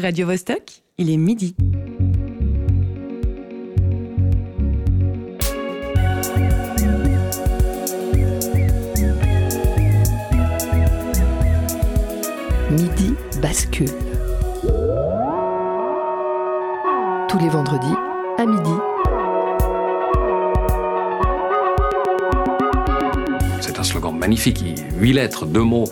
Radio Vostok, il est midi. Midi bascule. Tous les vendredis à midi. C'est un slogan magnifique, huit lettres, deux mots.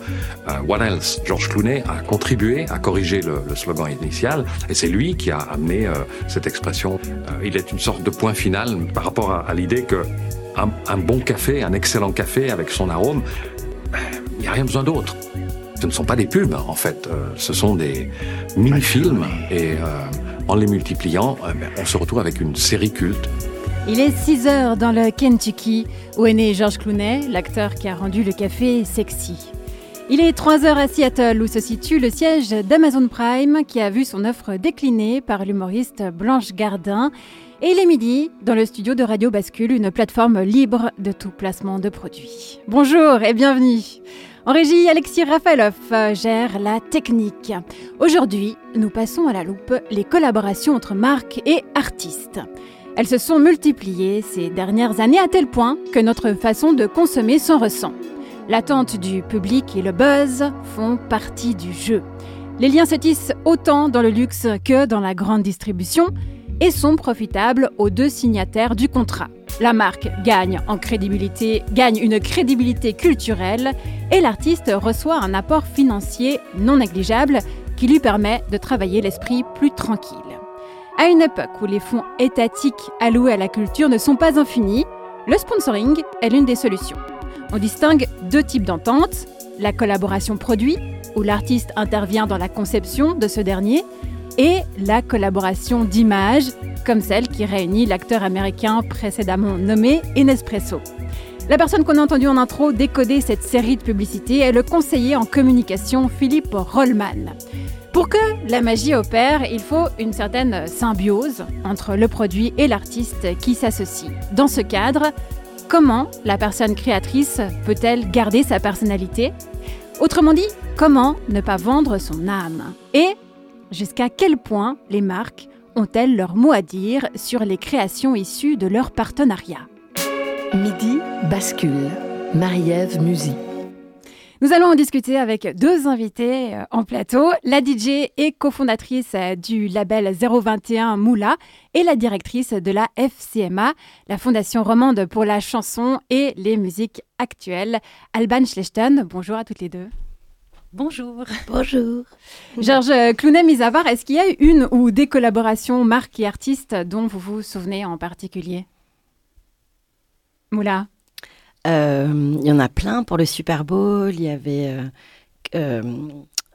What else Georges Clooney a contribué à corriger le, slogan initial, et c'est lui qui a amené euh, cette expression. Euh, il est une sorte de point final par rapport à, l'idée que un, bon café, un excellent café avec son arôme, il n'y a rien besoin d'autre. Ce ne sont pas des pubs, en fait, euh, ce sont des mini-films, et en les multipliant, ben, on se retrouve avec une série culte. Il est 6 heures dans le Kentucky, où est né George Clooney, l'acteur qui a rendu le café sexy. Il est 3 heures à Seattle, où se situe le siège d'Amazon Prime, qui a vu son offre déclinée par l'humoriste Blanche Gardin. Et il est midi dans le studio de Radio Bascule, une plateforme libre de tout placement de produits. Bonjour et bienvenue. En régie, Alexis Rafaelov gère la technique. Aujourd'hui, nous passons à la loupe les collaborations entre marques et artistes. Elles se sont multipliées ces dernières années à tel point que notre façon de consommer s'en ressent. L'attente du public et le buzz font partie du jeu. Les liens se tissent autant dans le luxe que dans la grande distribution et sont profitables aux deux signataires du contrat. La marque gagne en crédibilité, gagne une crédibilité culturelle et l'artiste reçoit un apport financier non négligeable qui lui permet de travailler l'esprit plus tranquille. À une époque où les fonds étatiques alloués à la culture ne sont pas infinis, le sponsoring est l'une des solutions. On distingue deux types d'ententes, la collaboration produit, où l'artiste intervient dans la conception de ce dernier, et la collaboration d'image, comme celle qui réunit l'acteur américain précédemment nommé Inespresso. La personne qu'on a entendue en intro décoder cette série de publicités est le conseiller en communication Philippe Rollman. Pour que la magie opère, il faut une certaine symbiose entre le produit et l'artiste qui s'associe. Dans ce cadre, comment la personne créatrice peut-elle garder sa personnalité? Autrement dit, comment ne pas vendre son âme? Et jusqu'à quel point les marques ont-elles leur mot à dire sur les créations issues de leur partenariat? Midi bascule. Marie-Ève Musy. Nous allons en discuter avec deux invités en plateau, la DJ et cofondatrice du label 021 Moula et la directrice de la FCMA, la Fondation romande pour la chanson et les musiques actuelles, Alban Schlechten. Bonjour à toutes les deux. Bonjour. Bonjour. Georges Clounet-Misavar, est-ce qu'il y a une ou des collaborations marques et artistes dont vous vous souvenez en particulier? Moula Il euh, y en a plein pour le Super Bowl. Il y avait euh,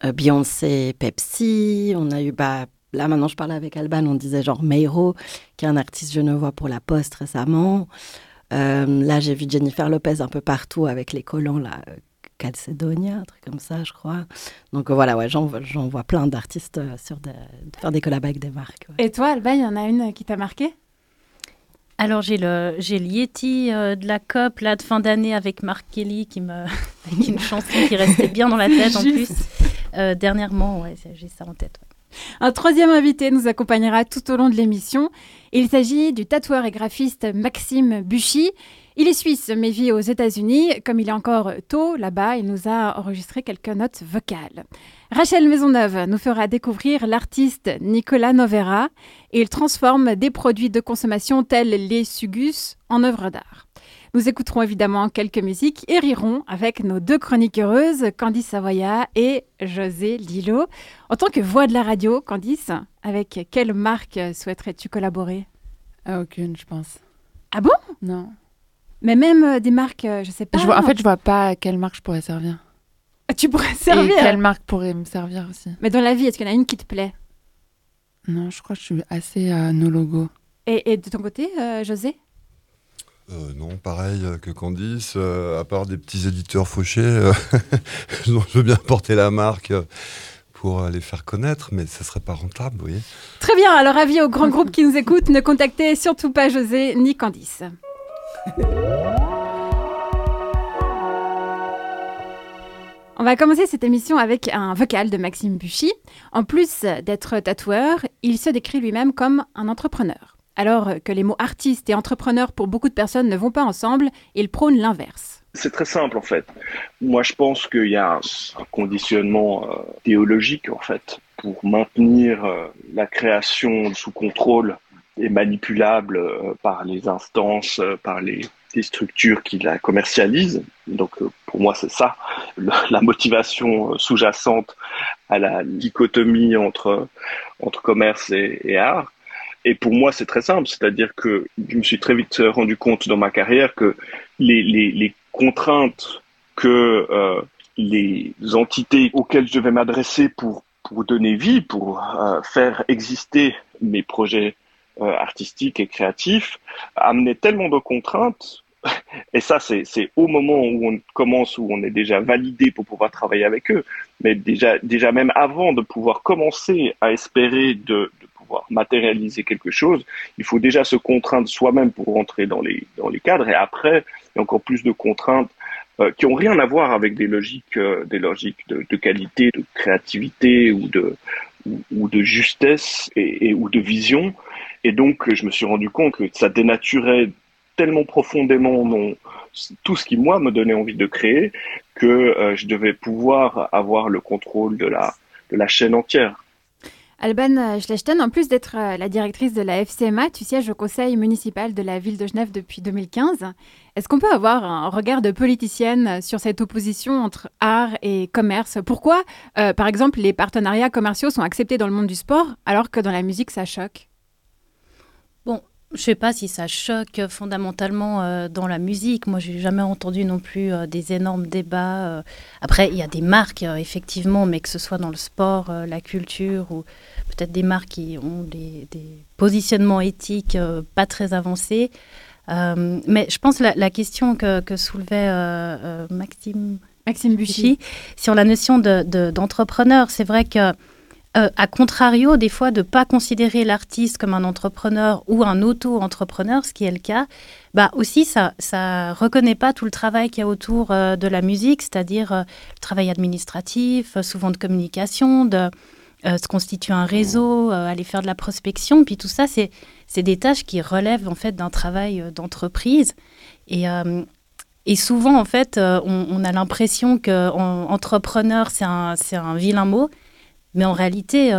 euh, Beyoncé, Pepsi. On a eu, bah, là maintenant je parlais avec Alban, on disait genre Meiro, qui est un artiste genevois pour la Poste récemment. là j'ai vu Jennifer Lopez un peu partout avec les collants là. Calcedonia, un truc comme ça, je crois. Donc voilà, ouais, j'en vois plein d'artistes sur faire des collabs avec des marques. Et toi, Alban, il y en a une qui t'a marqué? Alors j'ai le j'ai Yeti euh, de la COP là de fin d'année avec Mark Kelly qui me avec une chanson qui restait bien dans la tête en plus. Euh, dernièrement, ouais, j'ai ça en tête. Ouais. Un troisième invité nous accompagnera tout au long de l'émission. Il s'agit du tatoueur et graphiste Maxime Buchy. Il est suisse mais vit aux États-Unis. Comme il est encore tôt là-bas, il nous a enregistré quelques notes vocales. Rachel Maisonneuve nous fera découvrir l'artiste Nicolas Novera et il transforme des produits de consommation tels les sugus en œuvres d'art. Nous écouterons évidemment quelques musiques et rirons avec nos deux chroniqueuses, Candice Savoya et José Lillo. En tant que voix de la radio, Candice, avec quelle marque souhaiterais-tu collaborer? Aucune, je pense. Ah bon? Non. Mais même euh, des marques, je sais pas. Je vois, en fait, je vois pas à quelle marque je pourrais servir. Tu pourrais servir. Et quelle marque pourrait me servir aussi? Mais dans la vie, est-ce qu'il y en a une qui te plaît? Non, je crois que je suis assez à nos logos. Et, et de ton côté, euh, José? Euh, non, pareil que Candice, euh, à part des petits éditeurs fauchés, je veux bien porter la marque pour les faire connaître, mais ce serait pas rentable, vous voyez. Très bien, alors avis aux grands groupes qui nous écoutent, ne contactez surtout pas José ni Candice. On va commencer cette émission avec un vocal de Maxime Buchy. En plus d'être tatoueur, il se décrit lui-même comme un entrepreneur. Alors que les mots artiste et entrepreneur pour beaucoup de personnes ne vont pas ensemble, il prône l'inverse. C'est très simple en fait. Moi je pense qu'il y a un conditionnement euh, théologique en fait pour maintenir euh, la création sous contrôle et manipulable euh, par les instances, par les, les structures qui la commercialisent. Donc pour moi c'est ça la motivation sous-jacente à la dichotomie entre entre commerce et, et art. Et pour moi, c'est très simple, c'est-à-dire que je me suis très vite rendu compte dans ma carrière que les, les, les contraintes que euh, les entités auxquelles je devais m'adresser pour, pour donner vie, pour euh, faire exister mes projets euh, artistiques et créatifs, amenaient tellement de contraintes. Et ça, c'est au moment où on commence, où on est déjà validé pour pouvoir travailler avec eux, mais déjà, déjà même avant de pouvoir commencer à espérer de, matérialiser quelque chose, il faut déjà se contraindre soi-même pour rentrer dans les, dans les cadres. Et après, il y a encore plus de contraintes euh, qui ont rien à voir avec des logiques, euh, des logiques de, de, qualité, de créativité ou de, ou, de justesse et, et, ou de vision. Et donc, je me suis rendu compte que ça dénaturait tellement profondément mon, tout ce qui, moi, me donnait envie de créer que euh, je devais pouvoir avoir le contrôle de la, de la chaîne entière. Alban Schlechten, en plus d'être euh, la directrice de la FCMA, tu sièges au conseil municipal de la ville de Genève depuis 2015. Est-ce qu'on peut avoir un regard de politicienne sur cette opposition entre art et commerce? Pourquoi, euh, par exemple, les partenariats commerciaux sont acceptés dans le monde du sport alors que dans la musique, ça choque? Bon, je ne sais pas si ça choque fondamentalement euh, dans la musique. Moi, j'ai jamais entendu non plus des énormes débats. Après, il y a des marques, effectivement, mais que ce soit dans le sport, la culture ou peut-être des marques qui ont des, positionnements éthiques euh, pas très avancés. Euh, mais je pense la, la question que, soulevait euh, Maxime, Maxime Buchy sur la notion d'entrepreneur, de, c'est vrai que à contrario, des fois, de ne pas considérer l'artiste comme un entrepreneur ou un auto-entrepreneur, ce qui est le cas, bah aussi, ça ne reconnaît pas tout le travail qu'il y a autour de la musique, c'est-à-dire le travail administratif, souvent de communication, de, euh, se constituer un réseau, euh, aller faire de la prospection. Puis tout ça, c'est, des tâches qui relèvent en fait d'un travail euh, d'entreprise. Et, et souvent, en fait, on, a l'impression que entrepreneur, c'est un, c'est un vilain mot. Mais en réalité,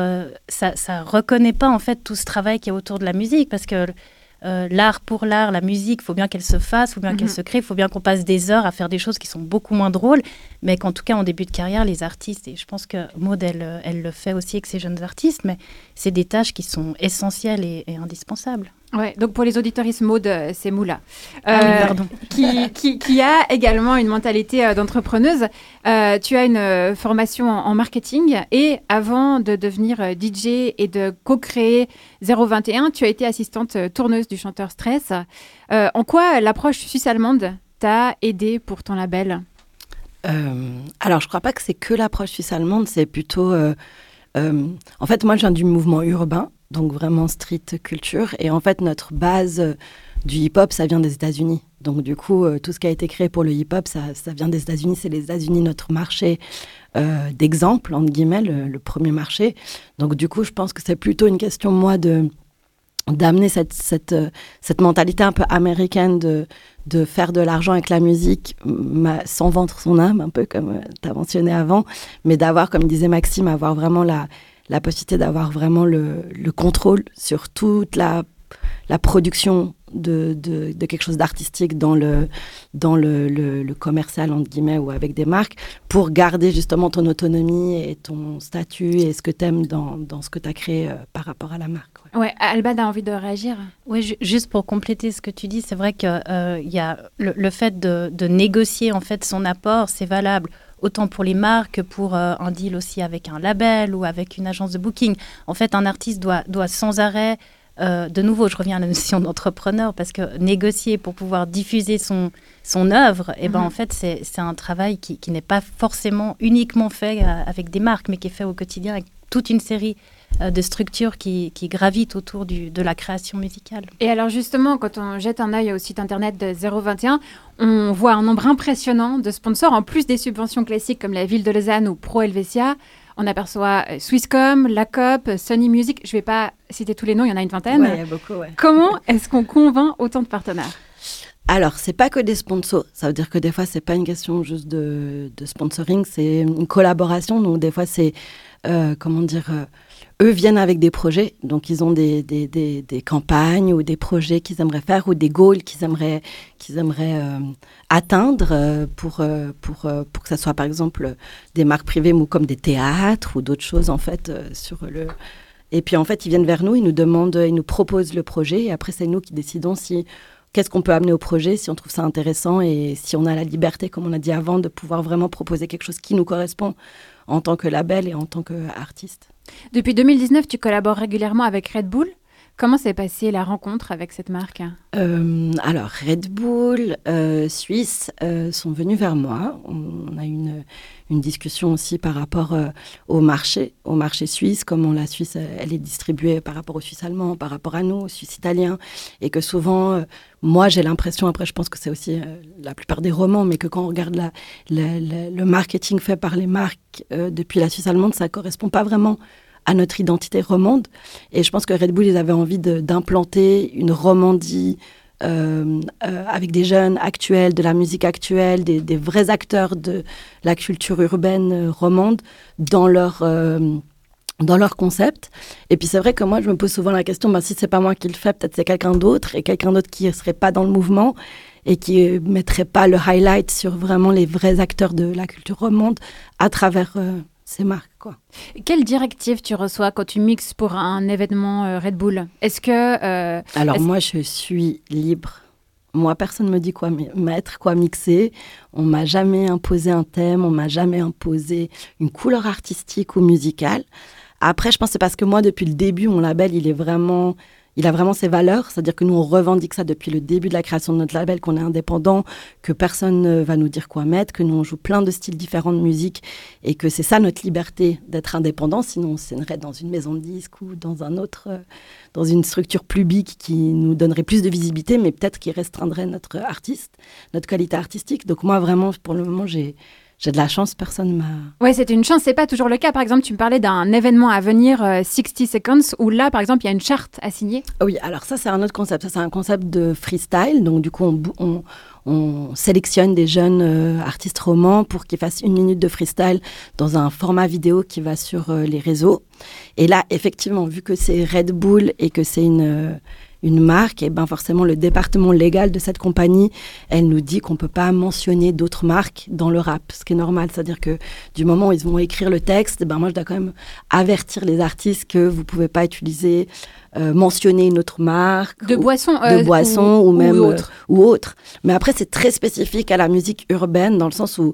ça ne reconnaît pas en fait tout ce travail qui est autour de la musique parce que euh, l'art pour l'art, la musique, il faut bien qu'elle se fasse, il faut bien qu'elle mhm. se crée, il faut bien qu'on passe des heures à faire des choses qui sont beaucoup moins drôles, mais qu'en tout cas, en début de carrière, les artistes, et je pense que Maud, elle, elle le fait aussi avec ses jeunes artistes, mais c'est des tâches qui sont essentielles et indispensables. Ouais, donc pour les auditoristes mode, c'est Moula. Ah euh, qui, qui, a également une mentalité euh, d'entrepreneuse. Euh, tu as une formation en, marketing et avant de devenir DJ et de co-créer 021, tu as été assistante tourneuse du chanteur Stress. en quoi l'approche suisse-allemande t'a aidé pour ton label? Alors, je crois pas que c'est que l'approche suisse-allemande, c'est plutôt... en fait, moi, je viens du mouvement urbain donc vraiment street culture. Et en fait, notre base euh, du hip-hop, ça vient des États-Unis. Donc du coup, euh, tout ce qui a été créé pour le hip-hop, ça, vient des États-Unis. C'est les États-Unis notre marché euh, d'exemple, entre guillemets, le, premier marché. Donc du coup, je pense que c'est plutôt une question, moi, de d'amener cette, cette, cette, mentalité un peu américaine de, de faire de l'argent avec la musique sans vendre son âme, un peu comme tu as mentionné avant, mais d'avoir, comme disait Maxime, avoir vraiment la, la possibilité d'avoir vraiment le, contrôle sur toute la, la production de, de, quelque chose d'artistique dans, le, dans le, le, commercial, entre guillemets, ou avec des marques, pour garder justement ton autonomie et ton statut et ce que tu aimes dans, dans, ce que tu as créé euh, par rapport à la marque. Ouais, Alban a envie de réagir? Oui, juste pour compléter ce que tu dis, c'est vrai qu'il euh, y a le, le fait de, de, négocier en fait son apport, c'est valable autant pour les marques que pour euh, un deal aussi avec un label ou avec une agence de booking. En fait, un artiste doit, doit sans arrêt, euh, de nouveau, je reviens à la notion d'entrepreneur, parce que négocier pour pouvoir diffuser son, son œuvre, et eh ben, mhm. en fait, c'est un travail qui, qui n'est pas forcément uniquement fait euh, avec des marques, mais qui est fait au quotidien avec toute une série de structures qui, qui gravitent autour du, de la création musicale. Et alors justement, quand on jette un œil au site internet de 021, on voit un nombre impressionnant de sponsors, en plus des subventions classiques comme la ville de Lausanne ou Pro Helvetia. On aperçoit euh, Swisscom, Lacop, Sony Music. Je ne vais pas citer tous les noms, il y en a une vingtaine. Ouais, il y a beaucoup, ouais. Comment est-ce qu'on convainc autant de partenaires? Alors, c'est pas que des sponsors. Ça veut dire que des fois, c'est pas une question juste de, de sponsoring, c'est une collaboration. Donc, des fois, c'est, euh, comment dire, euh, eux viennent avec des projets. Donc, ils ont des, des, des, campagnes ou des projets qu'ils aimeraient faire ou des goals qu'ils aimeraient, qu'ils aimeraient euh, atteindre euh, pour, euh, pour, pour que ça soit, par exemple, des marques privées ou comme des théâtres ou d'autres choses, en fait, sur le... Et puis, en fait, ils viennent vers nous, ils nous demandent, ils nous proposent le projet. Et après, c'est nous qui décidons si qu'est-ce qu'on peut amener au projet, si on trouve ça intéressant et si on a la liberté, comme on a dit avant, de pouvoir vraiment proposer quelque chose qui nous correspond en tant que label et en tant qu'artiste. Depuis 2019, tu collabores régulièrement avec Red Bull. Comment s'est passée la rencontre avec cette marque Euh, alors, Red Bull, euh, Suisse, euh, sont venus vers moi. On, a eu une, discussion aussi par rapport au marché, au marché suisse, comment la Suisse, elle est distribuée par rapport aux Suisses allemands, par rapport à nous, aux Suisses italiens, et que souvent, moi, j'ai l'impression, après, je pense que c'est aussi la plupart des romans, mais que quand on regarde le marketing fait par les marques depuis la Suisse allemande, ça correspond pas vraiment à notre identité romande. Et je pense que Red Bull, ils avaient envie d'implanter une romandie euh, euh, avec des jeunes actuels, de la musique actuelle, des, vrais acteurs de la culture urbaine euh, romande dans leur, dans leur concept. Et puis c'est vrai que moi, je me pose souvent la question, ben, si c'est pas moi qui le fais, peut-être c'est quelqu'un d'autre, et quelqu'un d'autre qui ne serait pas dans le mouvement et qui ne mettrait pas le highlight sur vraiment les vrais acteurs de la culture romande à travers ces marques. Quoi. Quelle directive tu reçois quand tu mixes pour un événement euh, Red Bull? Est-ce que... euh, Alors moi, je suis libre. Moi, personne ne me dit quoi mettre, quoi mixer. On m'a jamais imposé un thème, on m'a jamais imposé une couleur artistique ou musicale. Après, je pense que c'est parce que moi, depuis le début, mon label, il est vraiment, il a vraiment ses valeurs. C'est-à-dire que nous, on revendique ça depuis le début de la création de notre label, qu'on est indépendant, que personne ne va nous dire quoi mettre, que nous, on joue plein de styles différents de musique et que c'est ça notre liberté d'être indépendant. Sinon, on signerait dans une maison de disques ou dans un autre, euh, dans une structure big qui nous donnerait plus de visibilité, mais peut-être qui restreindrait notre artiste, notre qualité artistique. Donc moi, vraiment, pour le moment, j'ai j'ai de la chance, personne m'a... Ouais, c'est une chance, c'est pas toujours le cas. Par exemple, tu me parlais d'un événement à venir, euh, 60 Seconds, où là, par exemple, il y a une charte à signer. Oui, alors ça, c'est un autre concept. Ça, c'est un concept de freestyle. Donc, du coup, on, bou- on, on sélectionne des jeunes euh, artistes romans pour qu'ils fassent une minute de freestyle dans un format vidéo qui va sur euh, les réseaux. Et là, effectivement, vu que c'est Red Bull et que c'est une, euh, une marque, et ben forcément, le département légal de cette compagnie, elle nous dit qu'on peut pas mentionner d'autres marques dans le rap, ce qui est normal. C'est-à-dire que du moment où ils vont écrire le texte, ben moi, je dois quand même avertir les artistes que vous pouvez pas utiliser, euh, mentionner une autre marque. De ou- boissons. de euh, boissons ou, même Ou euh, autres. ou autre. Mais après, c'est très spécifique à la musique urbaine, dans le sens où,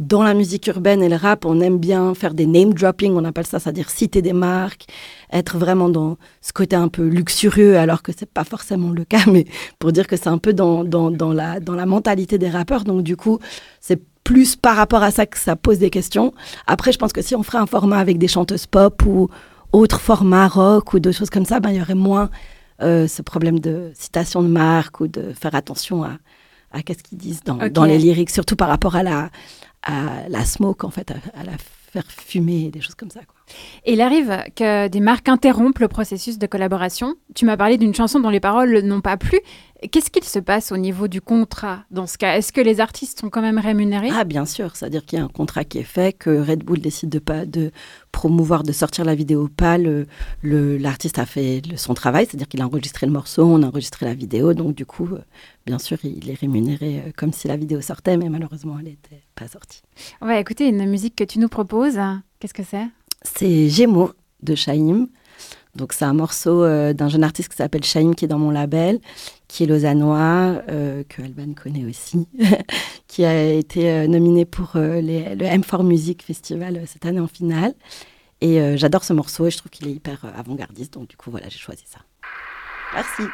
dans la musique urbaine et le rap, on aime bien faire des name dropping, on appelle ça, c'est-à-dire citer des marques, être vraiment dans ce côté un peu luxurieux, alors que c'est pas forcément le cas, mais pour dire que c'est un peu dans, dans, dans, la, dans la mentalité des rappeurs. Donc, du coup, c'est plus par rapport à ça que ça pose des questions. Après, je pense que si on ferait un format avec des chanteuses pop ou autre format rock ou de choses comme ça, ben, il y aurait moins euh, ce problème de citation de marque ou de faire attention à, à qu'est-ce qu'ils disent dans, dans les lyriques, surtout par rapport à la, à la smoke, en fait, à, à la faire fumer des choses comme ça. Quoi. Et il arrive que des marques interrompent le processus de collaboration. Tu m'as parlé d'une chanson dont les paroles n'ont pas plu. Qu'est-ce qu'il se passe au niveau du contrat dans ce cas? Est-ce que les artistes sont quand même rémunérés? Ah, bien sûr, c'est-à-dire qu'il y a un contrat qui est fait, que Red Bull décide de pas de promouvoir, de sortir la vidéo ou pas. L'artiste a fait le- son travail, c'est-à-dire qu'il a enregistré le morceau, on a enregistré la vidéo, donc du coup, euh, bien sûr, il est rémunéré euh, comme si la vidéo sortait, mais malheureusement, elle n'était pas sortie. On va écouter une musique que tu nous proposes. Qu'est-ce que c'est? C'est Gémeaux de Shaim. Donc c'est un morceau euh, d'un jeune artiste qui s'appelle Shaim qui est dans mon label, qui est lausannois, euh, que Alban connaît aussi, qui a été euh, nominé pour le M4 Music Festival cette année en finale. Et j'adore ce morceau et je trouve qu'il est hyper avant-gardiste, donc du coup voilà, j'ai choisi ça. Merci.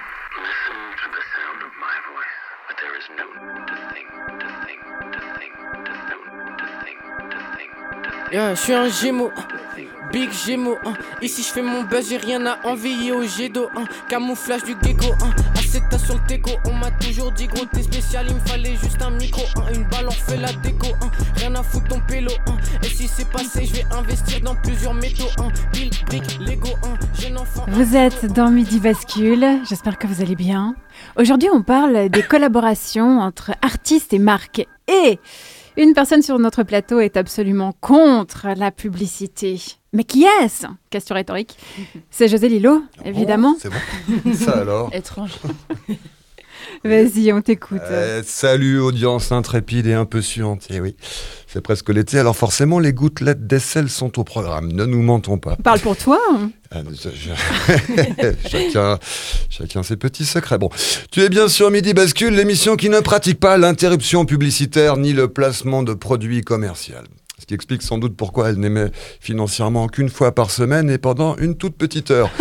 Je suis un gémeau. Big Gémeaux, hein. Ici je fais mon buzz, j'ai rien à envier au jet d'eau, hein. Camouflage du gecko, hein. Aceta sur le déco, on m'a toujours dit gros t'es spécial, il me fallait juste un micro, hein. Une balle en fait la déco, hein. Rien à foutre ton pélo. Et si c'est passé, je vais investir dans plusieurs métaux. Pile, brick, Lego. Jeune enfant. Vous êtes dans Midi Bascule, j'espère que vous allez bien. Aujourd'hui, on parle des collaborations entre artistes et marques. Et une personne sur notre plateau est absolument contre la publicité. Mais qui est-ce? Question rhétorique. C'est José Lillo, évidemment. Oh, c'est bon? Ça alors? Étrange. Vas-y, on t'écoute. Euh, salut audience intrépide et un peu suante. Eh oui, c'est presque l'été, alors forcément les gouttelettes d'aisselle sont au programme. Ne nous mentons pas. Parle pour toi. hein. Ah, je- je- chacun, chacun ses petits secrets. Bon, tu es bien sûr Midi Bascule, l'émission qui ne pratique pas l'interruption publicitaire ni le placement de produits commerciaux. Ce qui explique sans doute pourquoi elle n'émet financièrement qu'une fois par semaine et pendant une toute petite heure.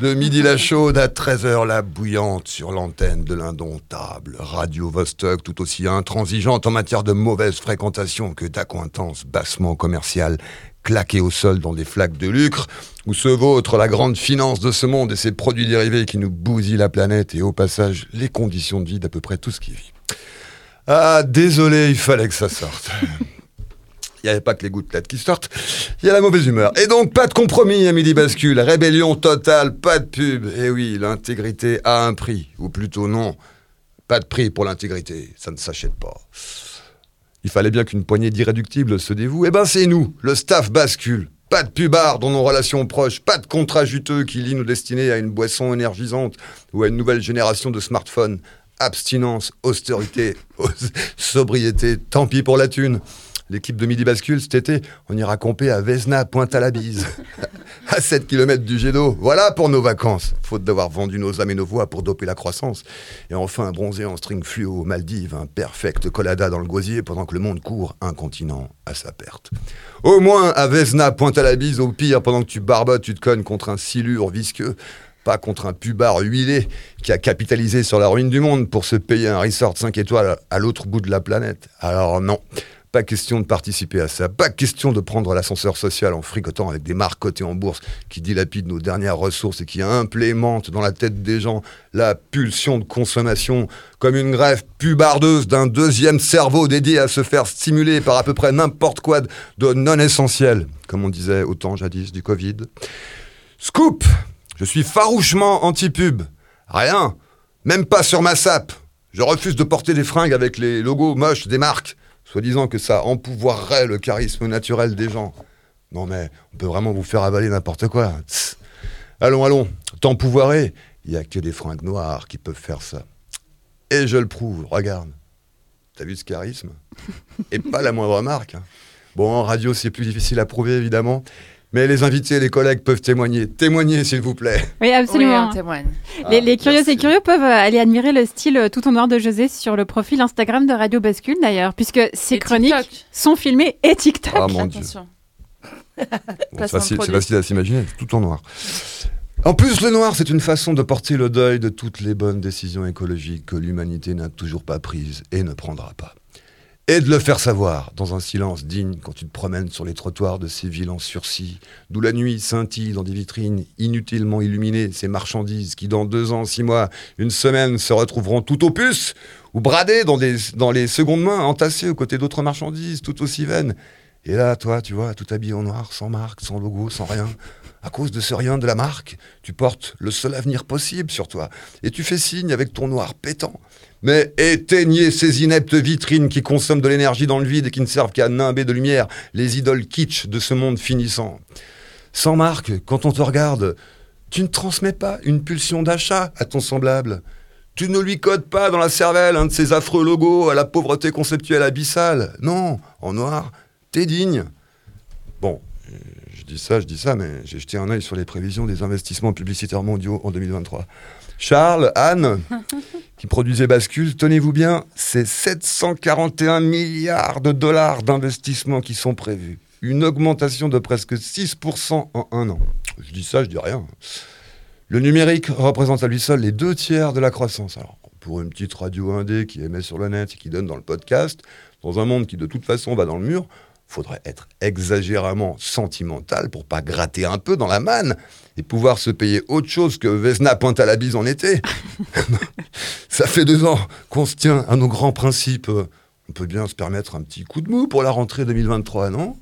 De midi la chaude à 13h la bouillante sur l'antenne de l'indomptable Radio Vostok, tout aussi intransigeante en matière de mauvaise fréquentation que d'accointance bassement commerciale, claquée au sol dans des flaques de lucre, où se vautre la grande finance de ce monde et ses produits dérivés qui nous bousillent la planète et au passage les conditions de vie d'à peu près tout ce qui vit. Ah, désolé, il fallait que ça sorte. Il n'y avait pas que les gouttelettes qui sortent, il y a la mauvaise humeur. Et donc, pas de compromis à Midi Bascule, rébellion totale, pas de pub. Et oui, l'intégrité a un prix, ou plutôt non, pas de prix pour l'intégrité, ça ne s'achète pas. Il fallait bien qu'une poignée d'irréductibles se dévoue. Eh ben, c'est nous, le staff Bascule. Pas de pubard dans nos relations proches, pas de contrat juteux qui lie nos destinées à une boisson énergisante ou à une nouvelle génération de smartphones. Abstinence, austérité, sobriété, tant pis pour la thune. L'équipe de Midi Bascule cet été, on ira camper à Vesna, Pointe-à-la-Bise, à 7 km du jet d'eau. Voilà pour nos vacances, faute d'avoir vendu nos âmes et nos voix pour doper la croissance. Et enfin, bronzer en string fluo aux Maldives, un perfect colada dans le gosier pendant que le monde court un continent à sa perte. Au moins, à Vesna, Pointe-à-la-Bise, au pire, pendant que tu barbotes, tu te cognes contre un silure visqueux pas contre un pubard huilé qui a capitalisé sur la ruine du monde pour se payer un resort 5 étoiles à l'autre bout de la planète. Alors non, pas question de participer à ça, pas question de prendre l'ascenseur social en fricotant avec des marques cotées en bourse qui dilapident nos dernières ressources et qui implémentent dans la tête des gens la pulsion de consommation comme une greffe pubardeuse d'un deuxième cerveau dédié à se faire stimuler par à peu près n'importe quoi de- non essentiel, comme on disait autant jadis du Covid. Scoop Je suis farouchement anti-pub. Rien. Même pas sur ma sape. Je refuse de porter des fringues avec les logos moches des marques, soi-disant que ça empouvoirerait le charisme naturel des gens. Non mais, on peut vraiment vous faire avaler n'importe quoi. Allons, allons, t'empouvoirer. Il n'y a que des fringues noires qui peuvent faire ça. Et je le prouve, regarde. T'as vu ce charisme? Et pas la moindre marque. hein. Bon, en radio, c'est plus difficile à prouver, évidemment. Mais les invités et les collègues peuvent témoigner. Témoignez, s'il vous plaît. Oui, absolument. Oui, on témoigne. Les, Ah, merci. et curieux peuvent euh, aller admirer le style euh, tout en noir de José sur le profil Instagram de Radio Bascule d'ailleurs, puisque ses Et chroniques TikTok. sont filmées et TikTok. Ah mon dieu. Bon, c'est facile, c'est produit. facile à s'imaginer, tout en noir. En plus, le noir, c'est une façon de porter le deuil de toutes les bonnes décisions écologiques que l'humanité n'a toujours pas prises et ne prendra pas. Et de le faire savoir, dans un silence digne, quand tu te promènes sur les trottoirs de ces villes en sursis, d'où la nuit scintille dans des vitrines inutilement illuminées, ces marchandises qui, dans deux ans, six mois, une semaine, se retrouveront tout au puce, ou bradées dans, les secondes mains, entassées aux côtés d'autres marchandises, tout aussi vaines. Et là, toi, tu vois, tout habillé en noir, sans marque, sans logo, sans rien. À cause de ce rien de la marque, tu portes le seul avenir possible sur toi. Et tu fais signe avec ton noir pétant. Mais éteignez ces ineptes vitrines qui consomment de l'énergie dans le vide et qui ne servent qu'à nimber de lumière les idoles kitsch de ce monde finissant. Sans marque, quand on te regarde, tu ne transmets pas une pulsion d'achat à ton semblable. Tu ne lui codes pas dans la cervelle un de ces affreux logos à la pauvreté conceptuelle abyssale. Non, en noir, t'es digne. Bon, dis ça, je dis ça, mais j'ai jeté un œil sur les prévisions des investissements publicitaires mondiaux en 2023. Charles, Anne, qui produisait Bascule, tenez-vous bien, c'est 741 milliards de dollars d'investissements qui sont prévus. Une augmentation de presque 6% en un an. Je dis ça, je dis rien. Le numérique représente à lui seul les deux tiers de la croissance. Alors, pour une petite radio indé qui émet sur le net et qui donne dans le podcast, dans un monde qui de toute façon va dans le mur, faudrait être exagérément sentimental pour pas gratter un peu dans la manne et pouvoir se payer autre chose que Vesna pointe à la bise en été. Ça fait deux ans qu'on se tient à nos grands principes. On peut bien se permettre un petit coup de mou pour la rentrée 2023, non?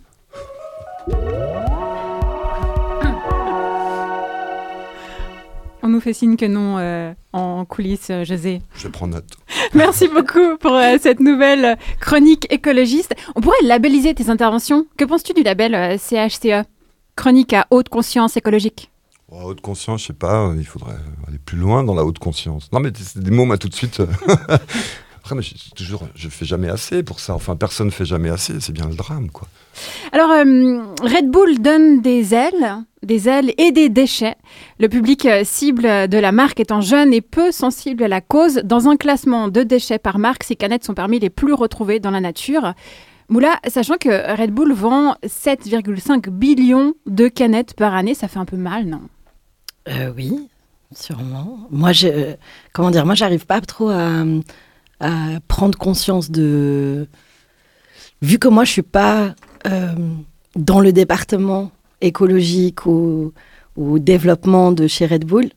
On nous fait signe que non euh, en coulisses, euh, José. Je prends note. Merci beaucoup pour euh, cette nouvelle chronique écologiste. On pourrait labelliser tes interventions. Que penses-tu du label euh, CHCE Chronique à haute conscience écologique. Oh, haute conscience, je sais pas, il faudrait aller plus loin dans la haute conscience. Non, mais c'est des mots, moi, tout de suite. Après, moi, je, toujours, je fais jamais assez pour ça. Enfin, personne ne fait jamais assez. C'est bien le drame, quoi. Alors, euh, Red Bull donne des ailes, des ailes et des déchets. Le public euh, cible de la marque étant jeune et peu sensible à la cause, dans un classement de déchets par marque, ces canettes sont parmi les plus retrouvées dans la nature. Moula, sachant que Red Bull vend 7,5 billions de canettes par année, ça fait un peu mal, non? Euh, oui, sûrement. Moi, je, comment dire, moi, j'arrive pas trop à, à prendre conscience de. Vu que moi, je suis pas euh, dans le département écologique ou, développement de chez Red Bull,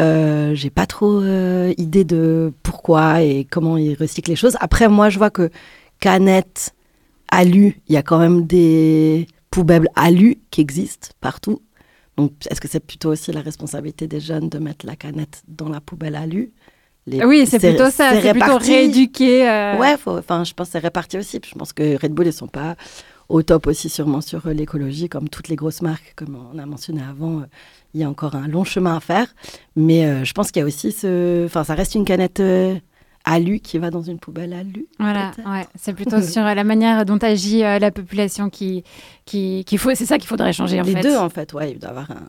euh, j'ai pas trop euh, idée de pourquoi et comment ils recyclent les choses. Après, moi, je vois que canettes, alu, il y a quand même des poubelles alu qui existent partout. Donc, est-ce que c'est plutôt aussi la responsabilité des jeunes de mettre la canette dans la poubelle alu Les- Oui, c'est plutôt ça, c'est plutôt rééduquer. euh, Ouais, enfin, je pense que c'est réparti aussi. Puis Je pense que Red Bull, ils sont pas au top aussi sûrement sur euh, l'écologie, comme toutes les grosses marques, comme on a mentionné avant. euh, Il y a encore un long chemin à faire. Mais euh, je pense qu'il y a aussi ce... Enfin, ça reste une canette euh, alu qui va dans une poubelle alu. Voilà, ouais, c'est plutôt sur la manière dont agit euh, la population qui, qui, qu'il faut, c'est ça qu'il faudrait changer en Les fait. deux, en fait, ouais. Il doit y avoir un...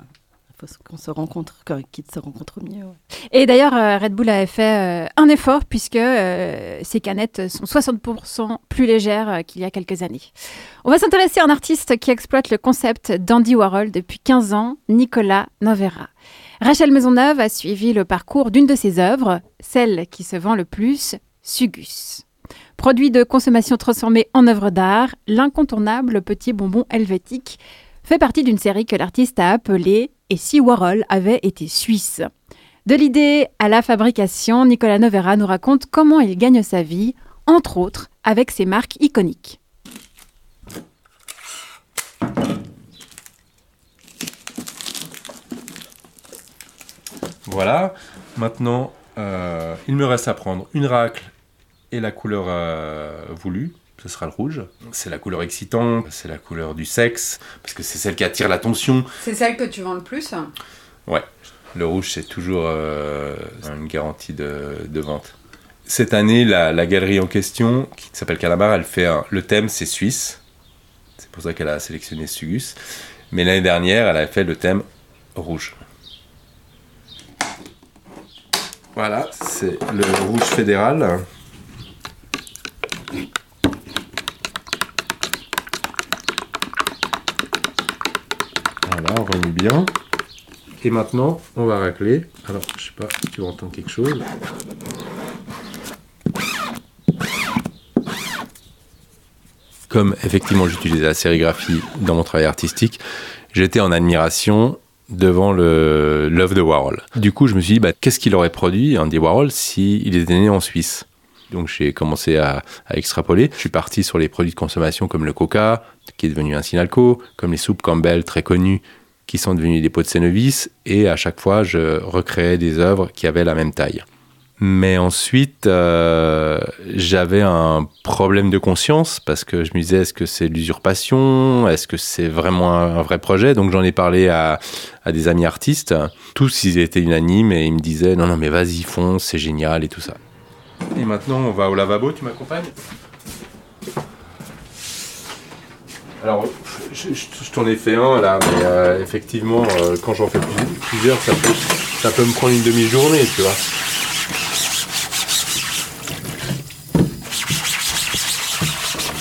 Qu'on se rencontre, qu'ils se rencontrent mieux. Et d'ailleurs, euh, Red Bull avait fait euh, un effort puisque euh, ces canettes sont 60% plus légères qu'il y a quelques années. On va s'intéresser à un artiste qui exploite le concept d'Andy Warhol depuis 15 ans, Nicolas Novera. Rachel Maisonneuve a suivi le parcours d'une de ses œuvres, celle qui se vend le plus, Sugus. Produit de consommation transformé en œuvre d'art, l'incontournable petit bonbon helvétique fait partie d'une série que l'artiste a appelée Et si Warhol avait été suisse De l'idée à la fabrication, Nicolas Novera nous raconte comment il gagne sa vie, entre autres avec ses marques iconiques. Voilà. Maintenant, euh, il me reste à prendre une racle et la couleur euh, voulue. Ce sera le rouge. C'est la couleur excitante, c'est la couleur du sexe, parce que c'est celle qui attire l'attention. C'est celle que tu vends le plus Ouais, le rouge, c'est toujours euh, une garantie de, de vente. Cette année, la, la galerie en question, qui s'appelle Calamar, elle fait un- le thème, c'est Suisse. C'est pour ça qu'elle a sélectionné Sugus. Mais l'année dernière, elle a fait le thème rouge. Voilà, c'est le rouge fédéral. On remet bien. Et maintenant, on va racler. Alors, je sais pas si tu entends quelque chose. Comme effectivement j'utilisais la sérigraphie dans mon travail artistique, j'étais en admiration devant l'œuvre de Warhol. Du coup, je me suis dit, bah, qu'est-ce qu'il aurait produit, Andy Warhol, s'il était né en Suisse? Donc j'ai commencé à, à extrapoler. Je suis parti sur les produits de consommation comme le coca, qui est devenu un Sinalco, comme les soupes Campbell très connues, qui sont devenues des pots de Cénovis, et à chaque fois, je recréais des œuvres qui avaient la même taille. Mais ensuite, euh, j'avais un problème de conscience parce que je me disais est-ce que c'est l'usurpation? Est-ce que c'est vraiment un, un vrai projet? Donc j'en ai parlé à, à des amis artistes. Tous, ils étaient unanimes et ils me disaient non, non, mais vas-y, fonce, c'est génial et tout ça. Et maintenant, on va au lavabo, tu m'accompagnes? Alors, je, t'en ai fait un là, mais euh, effectivement, euh, quand j'en fais plus- plusieurs, ça peut, ça peut me prendre une demi-journée, tu vois.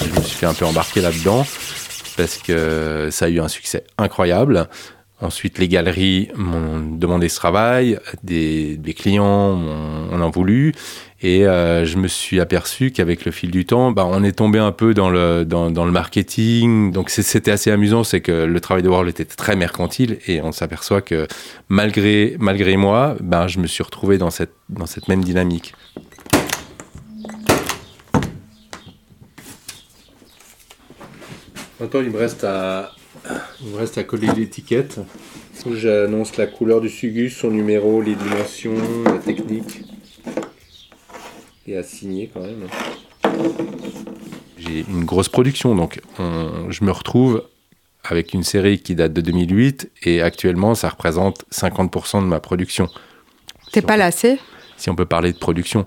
Je me suis fait un peu embarquer là-dedans parce que ça a eu un succès incroyable. Ensuite, les galeries m'ont demandé ce travail, des, clients m'ont- en voulu. Et euh, je me suis aperçu qu'avec le fil du temps, bah, on est tombé un peu dans le, dans, dans le marketing. Donc c'était assez amusant, c'est que le travail de Warhol était très mercantile et on s'aperçoit que malgré, malgré moi, ben, je me suis retrouvé dans cette, dans cette même dynamique. Maintenant, il me reste à, il me reste à coller l'étiquette. J'annonce la couleur du sugus, son numéro, les dimensions, la technique et à signer quand même. J'ai une grosse production, donc je me retrouve avec une série qui date de 2008 et actuellement ça représente 50% de ma production. T'es pas lassé? Si on peut parler de production.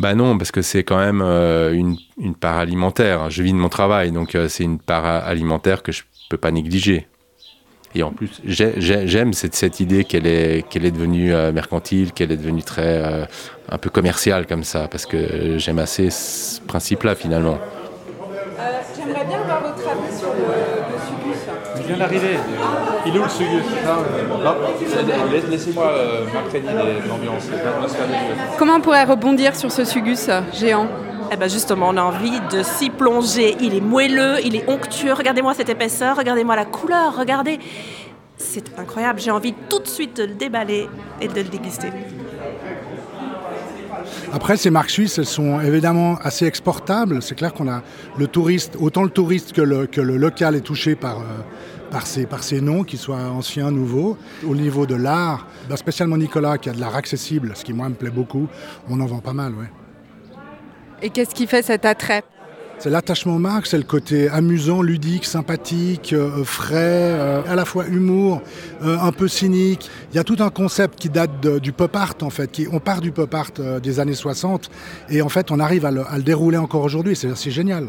Bah non, parce que c'est quand même euh, une, une, part alimentaire. Je vis de mon travail, donc euh, c'est une part alimentaire que je peux pas négliger. Et en plus, j'aime cette, cette, idée qu'elle est, qu'elle est devenue euh, mercantile, qu'elle est devenue très un peu commerciale comme ça, parce que j'aime assez ce principe-là finalement. J'aimerais bien avoir votre avis sur le, le sugus. Il vient d'arriver. Il est où le sugus? Laissez-moi euh, m'imprégner de l'ambiance, Comment on pourrait rebondir sur ce sugus géant? Eh ben justement, on a envie de s'y plonger. Il est moelleux, il est onctueux. Regardez-moi cette épaisseur, regardez-moi la couleur, regardez. C'est incroyable. J'ai envie tout de suite de le déballer et de le déguster. Après, ces marques suisses, elles sont évidemment assez exportables. C'est clair qu'on a le touriste, autant le touriste que le, que le local est touché par, euh, par, ces, par ces noms, qu'ils soient anciens, nouveaux. Au niveau de l'art, bah, spécialement Nicolas, qui a de l'art accessible, ce qui moi me plaît beaucoup, on en vend pas mal, ouais. Et qu'est-ce qui fait cet attrait c'est l'attachement marque, c'est le côté amusant, ludique, sympathique, euh, frais, euh, à la fois humour, euh, un peu cynique. Il y a tout un concept qui date de, du pop art en fait. Qui, on part du pop art des années 60 et en fait on arrive à le, à le dérouler encore aujourd'hui. C'est, c'est génial.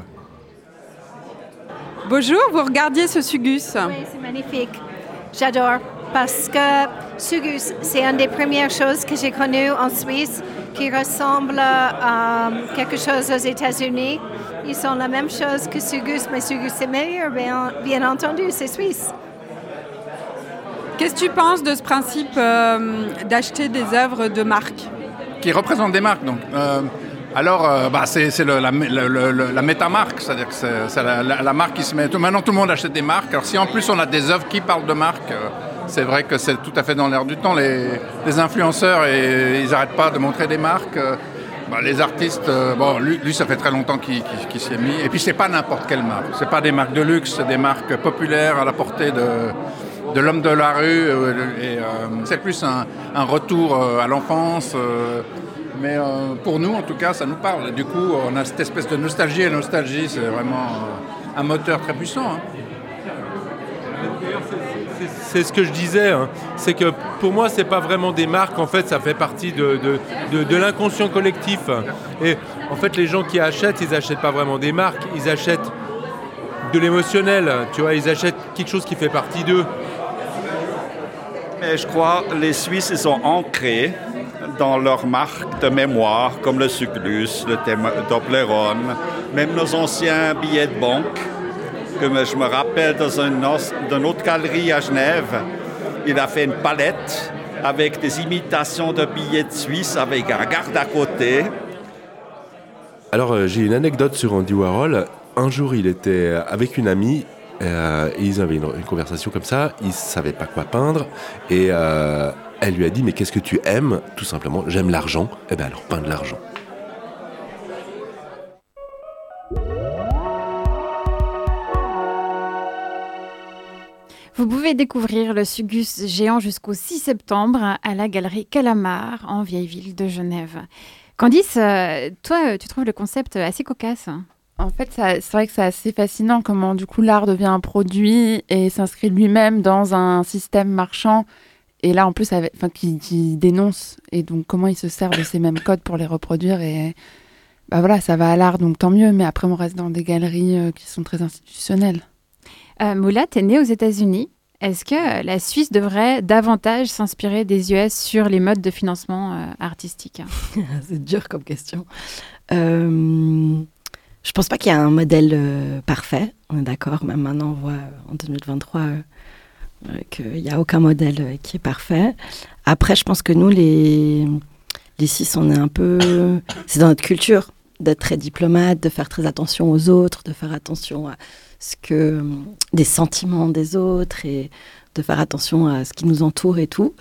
Bonjour, vous regardiez ce Sugus? Oui, c'est magnifique. J'adore parce que Sugus, c'est une des premières choses que j'ai connues en Suisse qui ressemble à quelque chose aux États-Unis. Ils sont la même chose que Sugus, mais Sugus c'est meilleur, bien, bien entendu, c'est suisse. Qu'est-ce que tu penses de ce principe euh, d'acheter des œuvres de marque? Qui représentent des marques, donc. Euh, alors, euh, bah, c'est la, la, la, métamarque, c'est-à-dire que c'est la, marque qui se met. Maintenant, tout le monde achète des marques. Alors, si en plus on a des œuvres qui parlent de marque, c'est vrai que c'est tout à fait dans l'air du temps. Les, influenceurs, et, ils n'arrêtent pas de montrer des marques. Bah, les artistes, euh, bon, lui, ça fait très longtemps qu'il s'y est mis. Et puis, c'est pas n'importe quelle marque. C'est pas des marques de luxe, des marques populaires à la portée de, de l'homme de la rue. Euh, euh, c'est plus un, retour à l'enfance. mais pour nous, en tout cas, ça nous parle. Du coup, on a cette espèce de nostalgie. Et nostalgie, c'est vraiment un moteur très puissant. Hein c'est ce que je disais, hein. c'est que pour moi, c'est pas vraiment des marques, en fait, ça fait partie de, de, l'inconscient collectif. Et en fait, les gens qui achètent, ils achètent pas vraiment des marques, ils achètent de l'émotionnel, tu vois, ils achètent quelque chose qui fait partie d'eux. Mais je crois les Suisses, ils sont ancrés dans leurs marques de mémoire, comme le Suclus, le Toblerone, même nos anciens billets de banque je me rappelle dans une, autre galerie à Genève, il a fait une palette avec des imitations de billets de Suisse avec un garde à côté. Alors euh, j'ai une anecdote sur Andy Warhol. Un jour il était avec une amie euh, et ils avaient une, conversation comme ça. Ils ne savaient pas quoi peindre et euh, elle lui a dit mais qu'est-ce que tu aimes? Tout simplement j'aime l'argent. Et eh bien alors peindre l'argent. Vous pouvez découvrir le Sugus géant jusqu'au 6 septembre à la galerie Calamar en vieille ville de Genève. Candice, euh, toi, tu trouves le concept assez cocasse en fait, c'est vrai que c'est assez fascinant comment du coup l'art devient un produit et s'inscrit lui-même dans un système marchand. Et là, en plus, enfin, qui, dénonce. Et donc, comment il se sert de ces mêmes codes pour les reproduire. Et bah voilà, ça va à l'art, donc tant mieux. Mais après, on reste dans des galeries euh, qui sont très institutionnelles. Euh, Moula, tu es née aux États-Unis. Est-ce que la Suisse devrait davantage s'inspirer des US sur les modes de financement euh, artistique C'est dur comme question. Euh, je pense pas qu'il y a un modèle euh, parfait. On est d'accord. Même maintenant, on voit en 2023 qu'il n'y a aucun modèle qui est parfait. Après, je pense que nous, les, les Suisses, on est un peu. C'est dans notre culture d'être très diplomate, de faire très attention aux autres, de faire attention à ce que. des sentiments des autres et de faire attention à ce qui nous entoure et tout.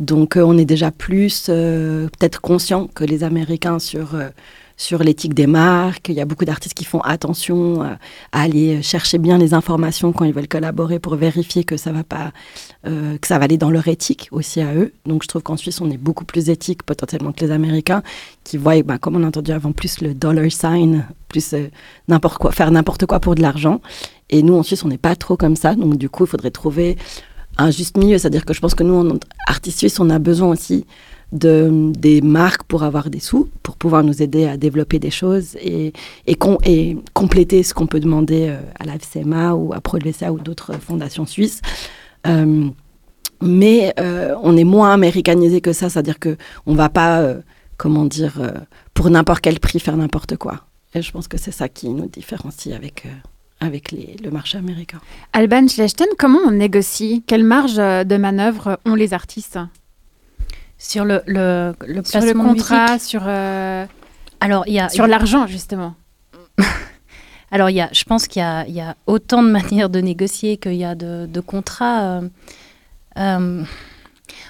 Donc, euh, on est déjà plus euh, peut-être conscient que les Américains sur. Sur l'éthique des marques. Il y a beaucoup d'artistes qui font attention euh, à aller chercher bien les informations quand ils veulent collaborer pour vérifier que ça va pas, euh, que ça va aller dans leur éthique aussi à eux. Donc je trouve qu'en Suisse on est beaucoup plus éthique potentiellement que les Américains qui voient, bah, comme on a entendu avant, plus le dollar sign, plus euh, n'importe quoi, faire n'importe quoi pour de l'argent. Et nous en Suisse on n'est pas trop comme ça. Donc du coup il faudrait trouver un juste milieu. C'est-à-dire que je pense que nous, en artistes suisses, on a besoin aussi de, des marques pour avoir des sous, pour pouvoir nous aider à développer des choses et, et, com- et compléter ce qu'on peut demander euh, à la FCMA ou à ProLVCA ou d'autres fondations suisses. Euh, mais euh, on est moins américanisé que ça, c'est-à-dire que on va pas, comment dire, pour n'importe quel prix faire n'importe quoi. Et je pense que c'est ça qui nous différencie avec, avec les, le marché américain. Alban Schlechten, comment on négocie? Quelle marge de manœuvre ont les artistes? Sur le, le, le Sur le contrat, musique sur, euh, Alors, il y a, sur l'argent, justement. Alors, y a, je pense qu'il y y a autant de manières de négocier qu'il y a de, de contrats. euh, euh,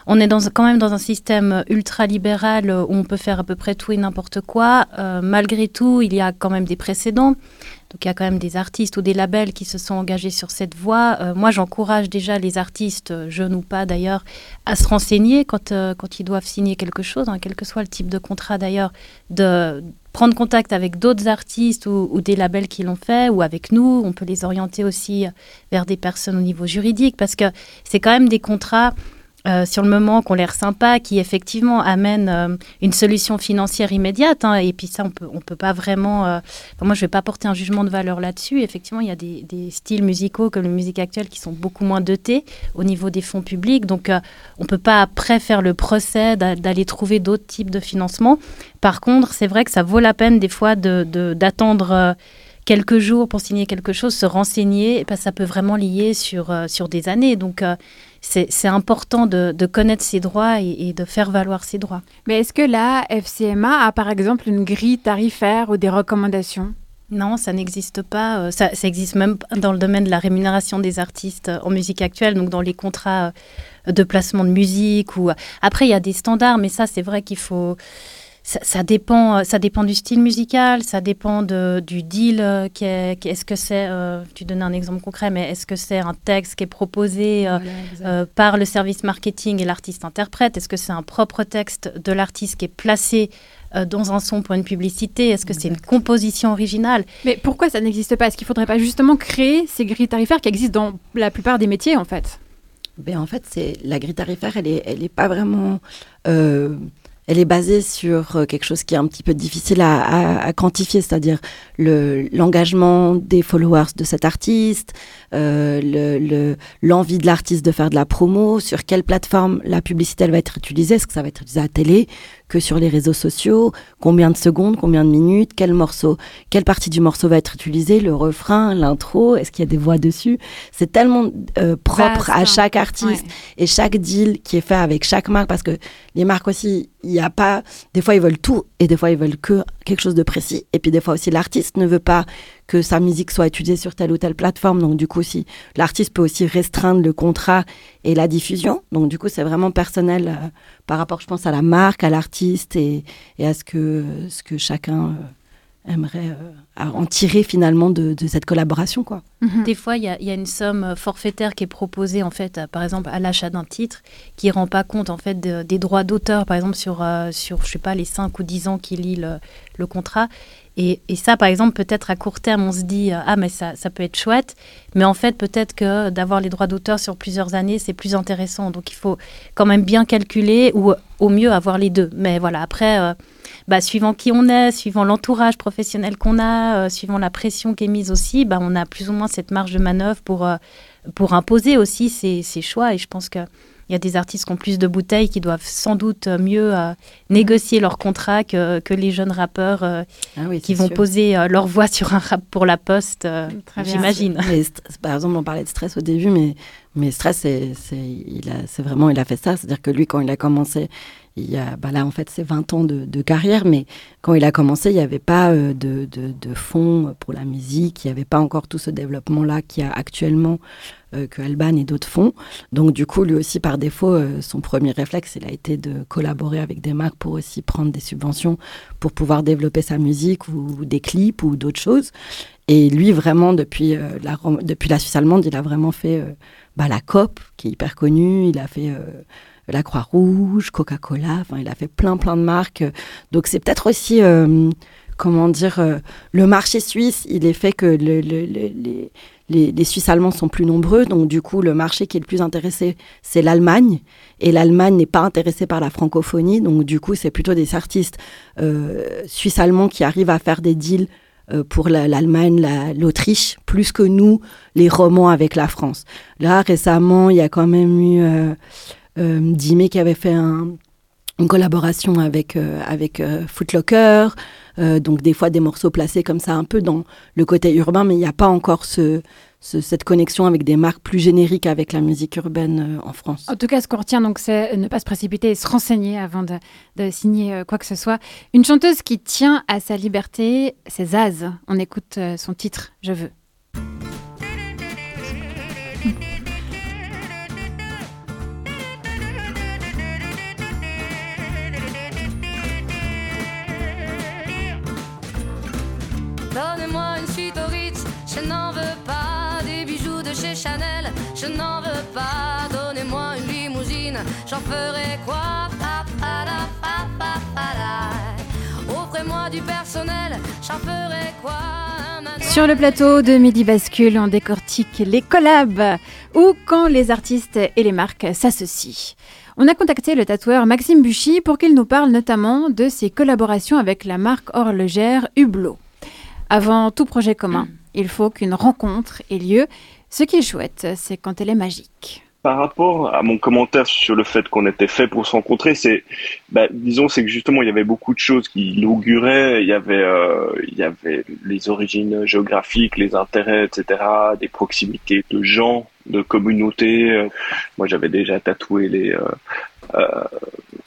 on est dans, quand même dans un système ultra-libéral où on peut faire à peu près tout et n'importe quoi. Euh, malgré tout, il y a quand même des précédents. Donc, il y a quand même des artistes ou des labels qui se sont engagés sur cette voie. Euh, moi, j'encourage déjà les artistes, euh, jeunes ou pas d'ailleurs, à se renseigner quand, euh, ils doivent signer quelque chose, hein, quel que soit le type de contrat d'ailleurs, de prendre contact avec d'autres artistes ou des labels qui l'ont fait, ou avec nous. On peut les orienter aussi vers des personnes au niveau juridique, parce que c'est quand même des contrats euh, sur le moment qui ont l'air sympas, qui effectivement amènent euh, une solution financière immédiate. hein. et puis ça, on peut, on peut pas vraiment... euh, moi, je vais pas porter un jugement de valeur là-dessus. Effectivement, il y a des, styles musicaux comme la musique actuelle qui sont beaucoup moins dotés au niveau des fonds publics. Donc, euh, on peut pas après faire le procès d'a- d'aller trouver d'autres types de financement. Par contre, c'est vrai que ça vaut la peine des fois de- de- d'attendre... euh, quelques jours pour signer quelque chose, se renseigner, parce que ça peut vraiment lier sur, sur des années. Donc, c'est important de, de connaître ses droits et, et de faire valoir ses droits. Mais est-ce que la FCMA a par exemple une grille tarifaire ou des recommandations? Non, ça n'existe pas. Euh, Ça, ça existe même dans le domaine de la rémunération des artistes euh, en musique actuelle, donc dans les contrats euh, de placement de musique. Ou... Après, il y a des standards, mais ça, c'est vrai qu'il faut... Ça, ça dépend, euh, ça dépend du style musical, ça dépend de, du deal. euh, qui est, qui- est-ce que c'est, euh, tu donnais un exemple concret, mais est-ce que c'est un texte qui est proposé euh, euh, par le service marketing et l'artiste interprète? Est-ce que c'est un propre texte de l'artiste qui est placé euh, dans un son pour une publicité? Est-ce que c'est une composition originale? Mais pourquoi ça n'existe pas? Est-ce qu'il ne faudrait pas justement créer ces grilles tarifaires qui existent dans la plupart des métiers en fait? Ben, en fait, c'est la grille tarifaire, elle est, elle est pas vraiment. euh, elle est basée sur euh, quelque chose qui est un petit peu difficile à, à- à quantifier, c'est-à-dire le- l'engagement des followers de cet artiste, euh, le- le- l'envie de l'artiste de faire de la promo, sur quelle plateforme la publicité elle va être utilisée, est-ce que ça va être utilisé à la télé, que sur les réseaux sociaux, combien de secondes, combien de minutes, quel morceau, quelle partie du morceau va être utilisée, le refrain, l'intro, est-ce qu'il y a des voix dessus? C'est tellement euh, propre à hein. chaque artiste et chaque deal qui est fait avec chaque marque, parce que les marques aussi, il n'y a pas, des fois ils veulent tout et des fois ils veulent que quelque chose de précis. Et puis des fois aussi l'artiste ne veut pas que sa musique soit utilisée sur telle ou telle plateforme. Donc du coup aussi, l'artiste peut aussi restreindre le contrat et la diffusion. Donc du coup c'est vraiment personnel euh, par rapport, je pense, à la marque, à l'artiste et, et à ce que, ce que chacun euh, aimerait euh, en tirer finalement de, de cette collaboration. quoi. Des fois, il y, a- il y a une somme forfaitaire qui est proposée, en fait, à- par exemple, à l'achat d'un titre, qui rend pas compte, en fait, de- des droits d'auteur, par exemple, sur, euh, sur, je sais pas, les 5 ou 10 ans qui lient le, le contrat. Et, ça, par exemple, peut-être à court terme, on se dit, ah, mais ça, ça peut être chouette. Mais en fait, peut-être que d'avoir les droits d'auteur sur plusieurs années, c'est plus intéressant. Donc, il faut quand même bien calculer ou au mieux avoir les deux. Mais voilà, après, euh, bah, suivant qui on est, suivant l'entourage professionnel qu'on a, euh, suivant la pression qui est mise aussi, bah, on a plus ou moins cette marge de manœuvre pour, euh, pour imposer aussi ses, ses choix. Et je pense qu'il y a des artistes qui ont plus de bouteilles qui doivent sans doute mieux euh, négocier leur contrat que, que les jeunes rappeurs euh, Ah oui, qui vont sûr. poser euh, leur voix sur un rap pour la poste, euh, j'imagine. Par exemple, on parlait de stress au début, mais Mais Stress, il c'est vraiment, il a fait ça. C'est-à-dire que lui, quand il a commencé, il y a, bah là, en fait, c'est 20 ans de, carrière, mais quand il a commencé, il n'y avait pas euh, de, fonds pour la musique, il n'y avait pas encore tout ce développement-là qu'il y a actuellement, euh, que Alban et d'autres font. Donc, du coup, lui aussi, par défaut, euh, son premier réflexe, il a été de collaborer avec des marques pour aussi prendre des subventions pour pouvoir développer sa musique ou, des clips ou d'autres choses. Et lui, vraiment, depuis, euh, la, depuis la Suisse allemande, il a vraiment fait bah, la COP, qui est hyper connue. Il a fait la Croix-Rouge, Coca-Cola. Enfin, il a fait plein, plein de marques. Donc, c'est peut-être aussi, euh, comment dire, euh, le marché suisse, il est fait que le- le- le- les, les, les Suisses allemands sont plus nombreux. Donc, du coup, le marché qui est le plus intéressé, c'est l'Allemagne. Et l'Allemagne n'est pas intéressée par la francophonie. Donc, du coup, c'est plutôt des artistes euh, suisses-allemands qui arrivent à faire des deals euh, pour la- l'Allemagne, la- l'Autriche, plus que nous, les romans avec la France. Là, récemment, il y a quand même eu euh, Dimé qui avait fait un- une collaboration avec, euh, avec euh, Footlocker, euh, donc des fois des morceaux placés comme ça, un peu dans le côté urbain, mais il n'y a pas encore ce, ce- cette connexion avec des marques plus génériques avec la musique urbaine euh, en France. En tout cas, ce qu'on retient, c'est ne pas se précipiter et se renseigner avant de, de signer euh, quoi que ce soit. Une chanteuse qui tient à sa liberté, c'est Zaz. On écoute euh, son titre, Je veux. Donnez-moi une suite au Ritz, je n'en veux pas des bijoux de chez Chanel, je n'en veux pas. Donnez-moi une limousine, j'en ferai quoi? Offrez-moi du personnel, j'en ferai quoi? Sur le plateau de Midi Bascule, on décortique les collabs ou quand les artistes et les marques s'associent. On a contacté le tatoueur Maxime Buchy pour qu'il nous parle notamment de ses collaborations avec la marque horlogère Hublot. Avant tout projet commun, il faut qu'une rencontre ait lieu. Ce qui est chouette, c'est quand elle est magique. Par rapport à mon commentaire sur le fait qu'on était fait pour se rencontrer, c'est, bah, disons, c'est que justement il y avait beaucoup de choses qui l'auguraient. Il y avait, euh, il y avait les origines géographiques, les intérêts, etc., des proximités de gens, de communautés. Euh, Moi, j'avais déjà tatoué les, euh,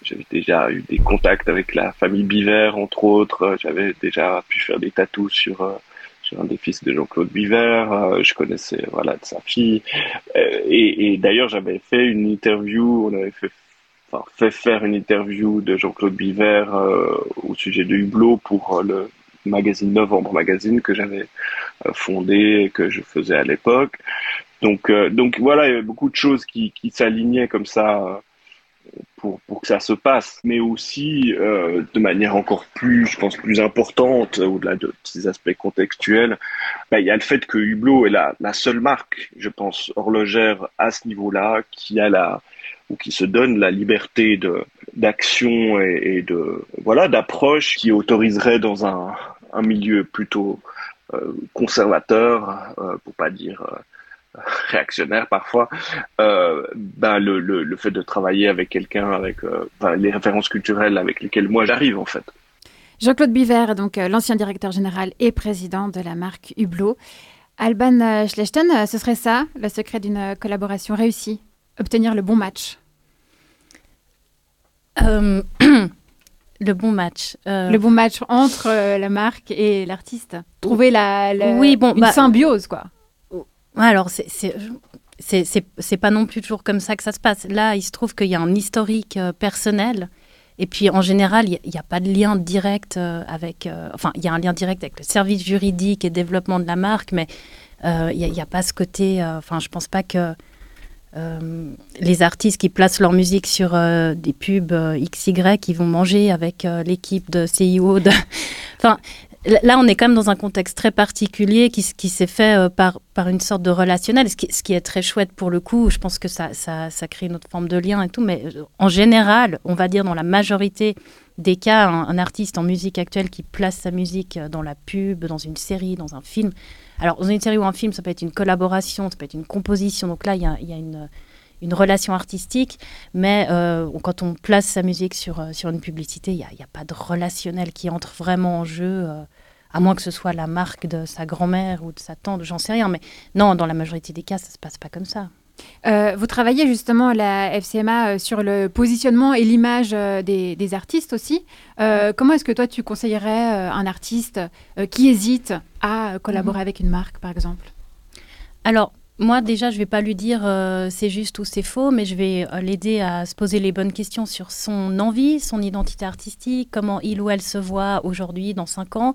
j'avais déjà eu des contacts avec la famille Biver, entre autres. Euh, J'avais déjà pu faire des tatous sur euh, sur un des fils de Jean-Claude Biver. Euh, je connaissais voilà de sa fille. Euh, et, et d'ailleurs, j'avais fait une interview. On avait fait enfin, fait faire une interview de Jean-Claude Biver euh, au sujet de Hublot pour euh, le magazine Novembre Magazine que j'avais euh, fondé et que je faisais à l'époque. Donc, euh, donc voilà, il y avait beaucoup de choses qui, qui s'alignaient comme ça euh, pour, que ça se passe, mais aussi euh, de manière encore plus, je pense, plus importante, au-delà de ces aspects contextuels, bah, il y a le fait que Hublot est la, seule marque, je pense, horlogère à ce niveau-là, qui a la ou qui se donne la liberté d'action et, de voilà d'approche qui autoriserait dans un, un milieu plutôt euh, conservateur, euh, pour pas dire euh, réactionnaire parfois, euh, ben le, le, le fait de travailler avec quelqu'un avec euh, les références culturelles avec lesquelles moi j'arrive en fait. Jean-Claude Biver est donc euh, l'ancien directeur général et président de la marque Hublot. Alban Schlechten, ce serait ça, le secret d'une collaboration réussie Obtenir le bon match? Euh, le bon match. euh, Le bon match entre euh, la marque et l'artiste Trouver la, la- Oui, bon, une bah- symbiose, quoi. Ouais, alors, c'est- pas non plus toujours comme ça que ça se passe. Là, il se trouve qu'il y a un historique euh, personnel. Et puis, en général, il n'y a, pas de lien direct euh, avec. euh, enfin, il y a un lien direct avec le service juridique et développement de la marque, mais il n'y a, pas ce côté. Enfin, je pense pas que. les artistes qui placent leur musique sur des pubs XY, qui vont manger avec l'équipe de CIO. Enfin, là, on est quand même dans un contexte très particulier qui, s'est fait euh, par, par une sorte de relationnel, ce qui, est très chouette pour le coup. Je pense que ça, ça, ça crée une autre forme de lien et tout, mais euh, en général, on va dire dans la majorité des cas, un, artiste en musique actuelle qui place sa musique euh, dans la pub, dans une série, dans un film. Alors, dans une série ou un film, ça peut être une collaboration, ça peut être une composition. Donc là, il y a, y a une, une relation artistique, mais euh, quand on place sa musique sur, euh, sur une publicité, il n'y a, pas de relationnel qui entre vraiment en jeu, euh, à moins que ce soit la marque de sa grand-mère ou de sa tante, j'en sais rien. Mais non, dans la majorité des cas, ça se passe pas comme ça. Euh, vous travaillez justement à la FCMA euh, sur le positionnement et l'image euh, des, des artistes aussi. Comment est-ce que toi tu conseillerais un artiste qui hésite à collaborer Mhm. avec une marque par exemple? Alors, moi, déjà, je vais pas lui dire euh, c'est juste ou c'est faux, mais je vais euh, l'aider à se poser les bonnes questions sur son envie, son identité artistique, comment il ou elle se voit aujourd'hui, dans cinq ans.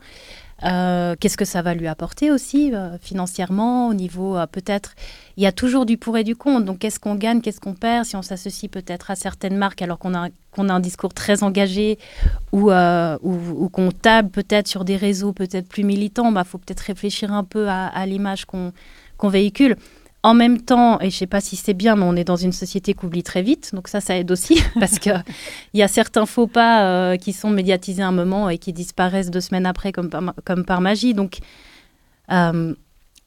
Euh, Qu'est-ce que ça va lui apporter aussi financièrement, au niveau peut-être. Il y a toujours du pour et du contre. Donc, qu'est-ce qu'on gagne, qu'est-ce qu'on perd si on s'associe peut-être à certaines marques alors qu'on a, qu'on a un discours très engagé ou, ou, ou qu'on table peut-être sur des réseaux peut-être plus militants, il bah, faut peut-être réfléchir un peu à, à l'image qu'on qu'on véhicule. En même temps, et je sais pas si c'est bien, mais on est dans une société qui oublie très vite, donc ça, ça aide aussi, parce que il y a certains faux pas euh, qui sont médiatisés un moment et qui disparaissent deux semaines après comme par, magie. Donc, euh,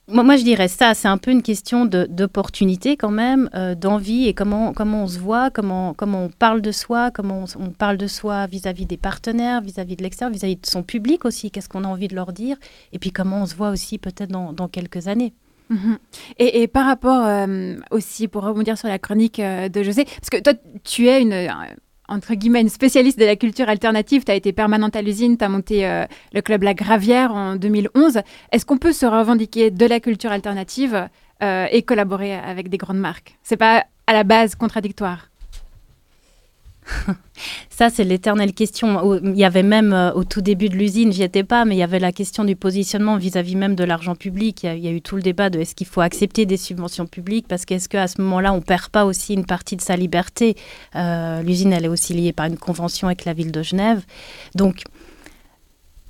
moi, je dirais ça, c'est un peu une question d'opportunité quand même, euh, d'envie et comment, comment on se voit, comment, comment on parle de soi, comment on, parle de soi vis-à-vis des partenaires, vis-à-vis de l'extérieur, vis-à-vis de son public aussi, qu'est-ce qu'on a envie de leur dire, et puis comment on se voit aussi peut-être dans quelques années. Mhm. et, par rapport euh, aussi, pour rebondir sur la chronique euh, de José, parce que toi, tu es une, euh, entre guillemets, une spécialiste de la culture alternative, tu as été permanente à l'usine, tu as monté le club La Gravière en 2011. Est-ce qu'on peut se revendiquer de la culture alternative et collaborer avec des grandes marques? C'est pas à la base contradictoire? Ça, c'est l'éternelle question. Il y avait même euh, au tout début de l'usine, j'y étais pas, mais il y avait la question du positionnement vis-à-vis même de l'argent public. Il y, a, eu tout le débat de est-ce qu'il faut accepter des subventions publiques parce qu'est-ce qu'à ce moment-là, on perd pas aussi une partie de sa liberté? Euh, l'usine, elle est aussi liée par une convention avec la ville de Genève. Donc,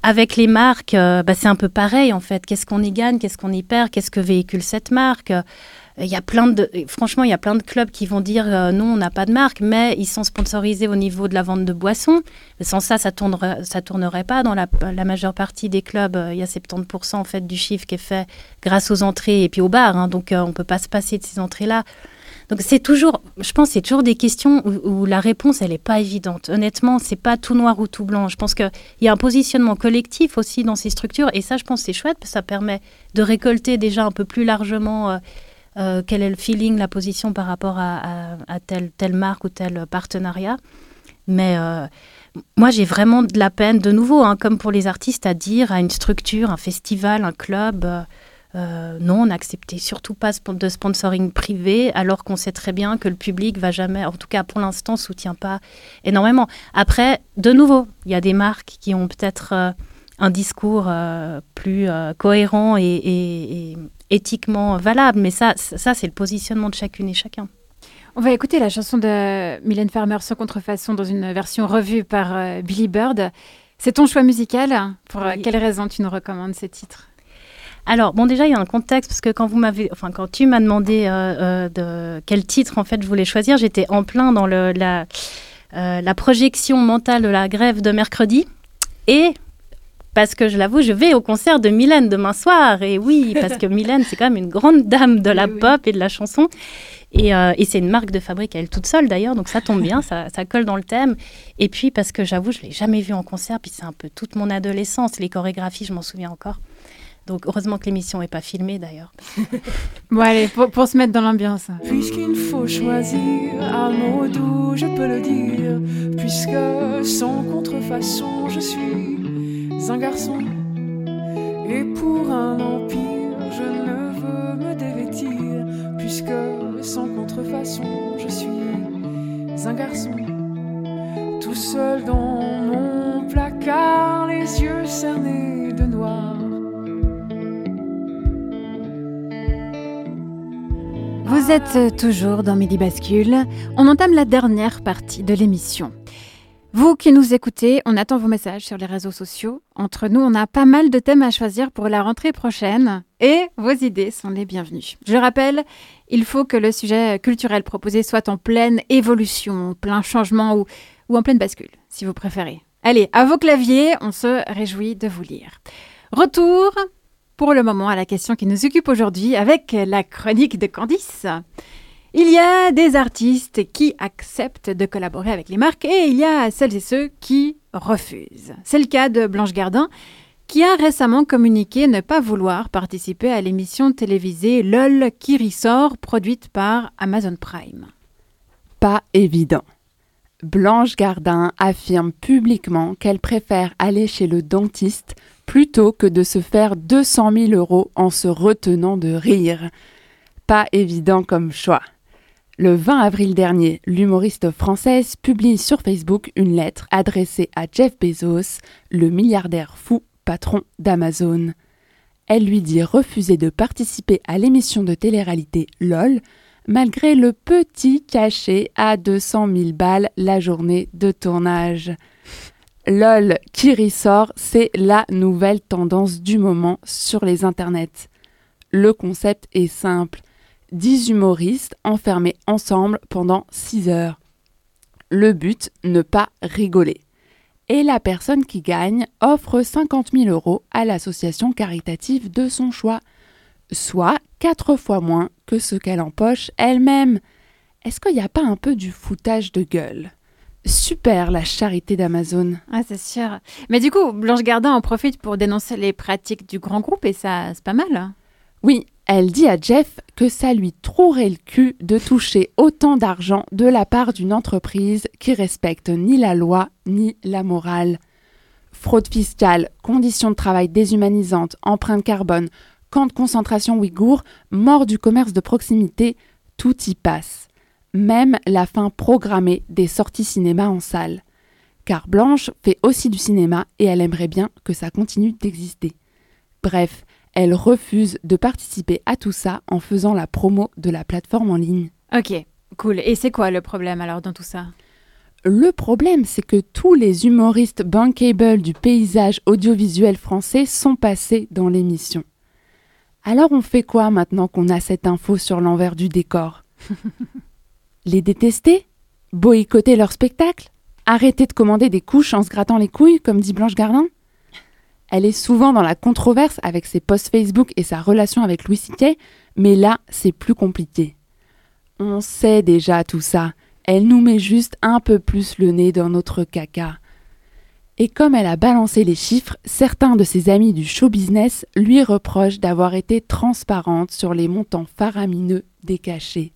avec les marques, euh, bah, c'est un peu pareil en fait. Qu'est-ce qu'on y gagne, qu'est-ce qu'on y perd, qu'est-ce que véhicule cette marque? Il y a plein de, franchement, il y a plein de clubs qui vont dire euh, non, on n'a pas de marque, mais ils sont sponsorisés au niveau de la vente de boissons. Sans ça, ça tournerait, ça tournerait pas. Dans la, la majeure partie des clubs, euh, il y a 70% en fait du chiffre qui est fait grâce aux entrées et puis aux bars. hein. donc, euh, on peut pas se passer de ces entrées-là. Donc c'est toujours, je pense, c'est toujours des questions où, la réponse elle est pas évidente. Honnêtement, c'est pas tout noir ou tout blanc. Je pense qu'il y a un positionnement collectif aussi dans ces structures et ça, je pense, c'est chouette parce que ça permet de récolter déjà un peu plus largement. euh, euh, quel est le feeling, la position par rapport à, telle, marque ou tel partenariat. Mais euh, moi, j'ai vraiment de la peine, de nouveau, hein, comme pour les artistes, à dire à une structure, un festival, un club, euh, non, on surtout pas de sponsoring privé, alors qu'on sait très bien que le public va jamais, en tout cas pour l'instant, soutient pas énormément. Après, de nouveau, il y a des marques qui ont peut-être un discours euh, plus euh, cohérent et, et- et éthiquement valable, mais ça, ça c'est le positionnement de chacune et chacun. On va écouter la chanson de Mylène Farmer sans contrefaçon dans une version revue par euh, Billy Bird. C'est ton choix musical Pour euh, Oui. quelle raison tu nous recommandes ce titre Alors, bon, déjà, il y a un contexte, parce que quand vous m'avez, enfin, quand tu m'as demandé euh, euh, de quel titre, en fait, je voulais choisir, j'étais en plein dans le, la, euh, la projection mentale de la grève de mercredi. Et, parce que je l'avoue, je vais au concert de Mylène demain soir. Et oui, parce que Mylène, c'est quand même une grande dame de la pop et de la chanson. Et, euh, et c'est une marque de fabrique à elle toute seule d'ailleurs, donc ça tombe bien, ça, ça colle dans le thème. Et puis parce que j'avoue, je l'ai jamais vue en concert, puis c'est un peu toute mon adolescence, les chorégraphies, je m'en souviens encore. Donc heureusement que l'émission n'est pas filmée d'ailleurs. Bon, allez, pour, pour se mettre dans l'ambiance. Puisqu'il faut choisir un mot doux, je peux le dire. Puisque sans contrefaçon, je suis un garçon. Et pour un empire, je ne veux me dévêtir. Puisque sans contrefaçon, je suis un garçon. Tout seul dans mon placard, les yeux cernés de noir. Vous êtes toujours dans Midi Bascule. On entame la dernière partie de l'émission. Vous qui nous écoutez, on attend vos messages sur les réseaux sociaux. Entre nous, on a pas mal de thèmes à choisir pour la rentrée prochaine et vos idées sont les bienvenues. Je le rappelle, il faut que le sujet culturel proposé soit en pleine évolution, plein changement ou, ou en pleine bascule, si vous préférez. Allez, à vos claviers, on se réjouit de vous lire. Retour pour le moment à la question qui nous occupe aujourd'hui avec la chronique de Candice. Il y a des artistes qui acceptent de collaborer avec les marques et il y a celles et ceux qui refusent. C'est le cas de Blanche Gardin qui a récemment communiqué ne pas vouloir participer à l'émission télévisée LOL qui ressort, produite par Amazon Prime. Pas évident. Blanche Gardin affirme publiquement qu'elle préfère aller chez le dentiste plutôt que de se faire 200 000 euros en se retenant de rire. Pas évident comme choix. Le 20 avril dernier, l'humoriste française publie sur Facebook une lettre adressée à Jeff Bezos, le milliardaire fou patron d'Amazon. Elle lui dit refuser de participer à l'émission de télé-réalité LOL, malgré le petit cachet à 200 000 balles la journée de tournage. LOL qui ressort, c'est la nouvelle tendance du moment sur les internets. Le concept est simple. 10 humoristes enfermés ensemble pendant 6 heures. Le but, ne pas rigoler. Et la personne qui gagne offre 50 000 euros à l'association caritative de son choix, soit 4 fois moins que ce qu'elle empoche elle-même. Est-ce qu'il n'y a pas un peu du foutage de gueule? Super la charité d'Amazon. Ah, c'est sûr. Mais du coup, Blanche Gardin en profite pour dénoncer les pratiques du grand groupe et ça, c'est pas mal. Oui, elle dit à Jeff que ça lui trouerait le cul de toucher autant d'argent de la part d'une entreprise qui respecte ni la loi ni la morale. Fraude fiscale, conditions de travail déshumanisantes, empreinte carbone, camp de concentration ouïghour, mort du commerce de proximité, tout y passe. Même la fin programmée des sorties cinéma en salle. Car Blanche fait aussi du cinéma et elle aimerait bien que ça continue d'exister. Bref, elle refuse de participer à tout ça en faisant la promo de la plateforme en ligne. Ok, cool. Et c'est quoi le problème alors dans tout ça? Le problème, c'est que tous les humoristes bankable du paysage audiovisuel français sont passés dans l'émission. Alors on fait quoi maintenant qu'on a cette info sur l'envers du décor? Les détester? Boycotter leur spectacle? Arrêter de commander des couches en se grattant les couilles, comme dit Blanche Gardin? Elle est souvent dans la controverse avec ses posts Facebook et sa relation avec Louis C.K., mais là, c'est plus compliqué. On sait déjà tout ça. Elle nous met juste un peu plus le nez dans notre caca. Et comme elle a balancé les chiffres, certains de ses amis du show business lui reprochent d'avoir été transparente sur les montants faramineux des cachets.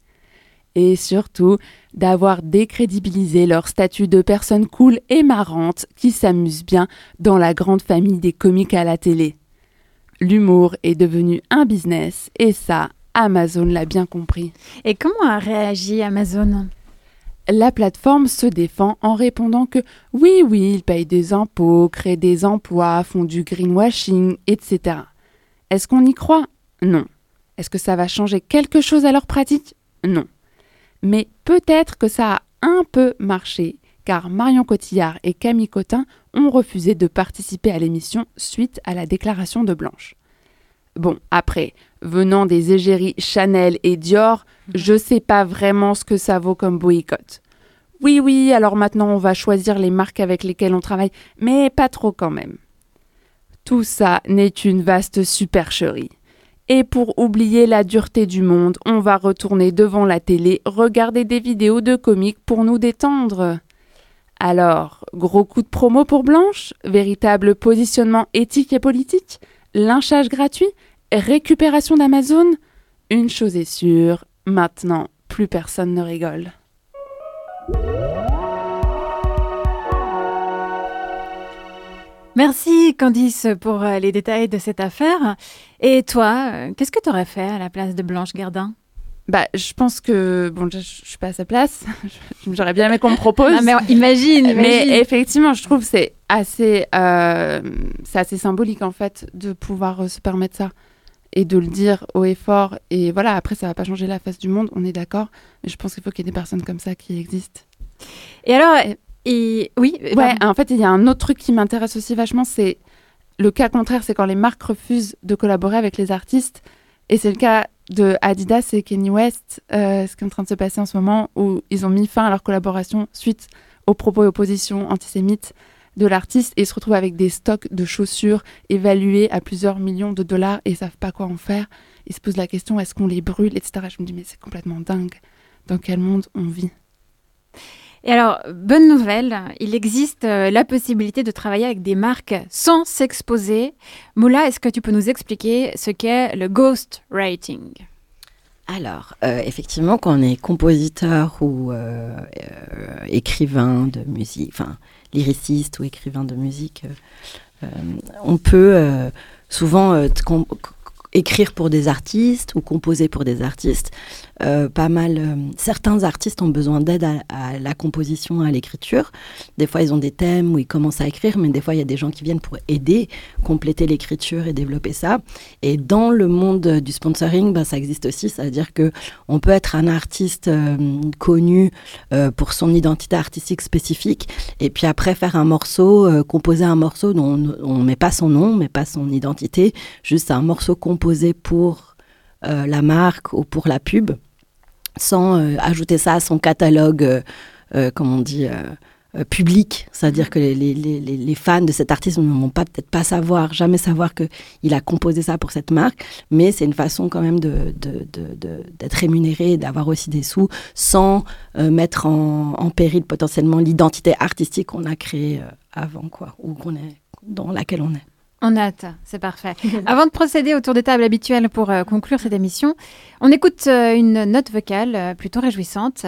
Et surtout, d'avoir décrédibilisé leur statut de personnes cool et marrantes qui s'amusent bien dans la grande famille des comiques à la télé. L'humour est devenu un business et ça, Amazon l'a bien compris. Et comment a réagi Amazon? La plateforme se défend en répondant que oui, oui, ils payent des impôts, créent des emplois, font du greenwashing, etc. Est-ce qu'on y croit? Non. Est-ce que ça va changer quelque chose à leur pratique? Non. Mais peut-être que ça a un peu marché, car Marion Cotillard et Camille Cotin ont refusé de participer à l'émission suite à la déclaration de Blanche. Bon, après, venant des égéries Chanel et Dior, je sais pas vraiment ce que ça vaut comme boycott. Oui, oui, alors maintenant on va choisir les marques avec lesquelles on travaille, mais pas trop quand même. Tout ça n'est une vaste supercherie. Et pour oublier la dureté du monde, on va retourner devant la télé, regarder des vidéos de comiques pour nous détendre. Alors, gros coup de promo pour Blanche? Véritable positionnement éthique et politique? Lynchage gratuit? Récupération d'Amazon? Une chose est sûre, maintenant, plus personne ne rigole. Merci Candice pour euh, les détails de cette affaire. Et toi, euh, qu'est-ce que tu aurais fait à la place de Blanche Gardin? Bah, je pense que bon, je, je suis pas à sa place. J'aurais bien aimé qu'on me propose. Non, mais imagine, imagine. Mais effectivement, je trouve que c'est assez, euh, c'est assez symbolique en fait de pouvoir se permettre ça et de le dire haut et fort. Et voilà, après, ça va pas changer la face du monde, on est d'accord. Mais je pense qu'il faut qu'il y ait des personnes comme ça qui existent. Et alors, et oui, Ouais, en fait, il y a un autre truc qui m'intéresse aussi vachement, c'est le cas contraire, c'est quand les marques refusent de collaborer avec les artistes. Et c'est le cas de Adidas et Kanye West, euh, ce qui est en train de se passer en ce moment, où ils ont mis fin à leur collaboration suite aux propos et oppositions antisémites de l'artiste et ils se retrouvent avec des stocks de chaussures évalués à plusieurs millions de dollars et ils savent pas quoi en faire. Ils se posent la question est-ce qu'on les brûle, etc. Je me dis mais c'est complètement dingue. Dans quel monde on vit Et alors, bonne nouvelle, il existe euh, la possibilité de travailler avec des marques sans s'exposer. Moula, est-ce que tu peux nous expliquer ce qu'est le ghost writing Alors, euh, effectivement, quand on est compositeur ou euh, écrivain de musique, enfin, lyriciste ou écrivain de musique, on peut souvent écrire pour des artistes ou composer pour des artistes. Euh, pas mal. euh, certains artistes ont besoin d'aide à, la composition, à l'écriture. Des fois, ils ont des thèmes où ils commencent à écrire, mais des fois, il y a des gens qui viennent pour aider, compléter l'écriture et développer ça. Et dans le monde du sponsoring, ben, ça existe aussi. C'est-à-dire que on peut être un artiste euh, connu euh, pour son identité artistique spécifique, et puis après faire un morceau, euh, composer un morceau dont on ne met pas son nom, mais pas son identité, juste un morceau composé pour la marque ou pour la pub, sans euh, ajouter ça à son catalogue, euh, euh, comme on dit, euh, euh, public. C'est-à-dire que les, fans de cet artiste ne vont peut-être pas savoir, jamais savoir qu'il a composé ça pour cette marque, mais c'est une façon quand même de, d'être rémunéré d'avoir aussi des sous sans euh, mettre en, en péril potentiellement l'identité artistique qu'on a créée euh, avant, quoi, ou qu'on est, dans laquelle on est. On note, c'est parfait. Avant de procéder au tour de table habituel pour euh, conclure cette émission, on écoute euh, une note vocale euh, plutôt réjouissante.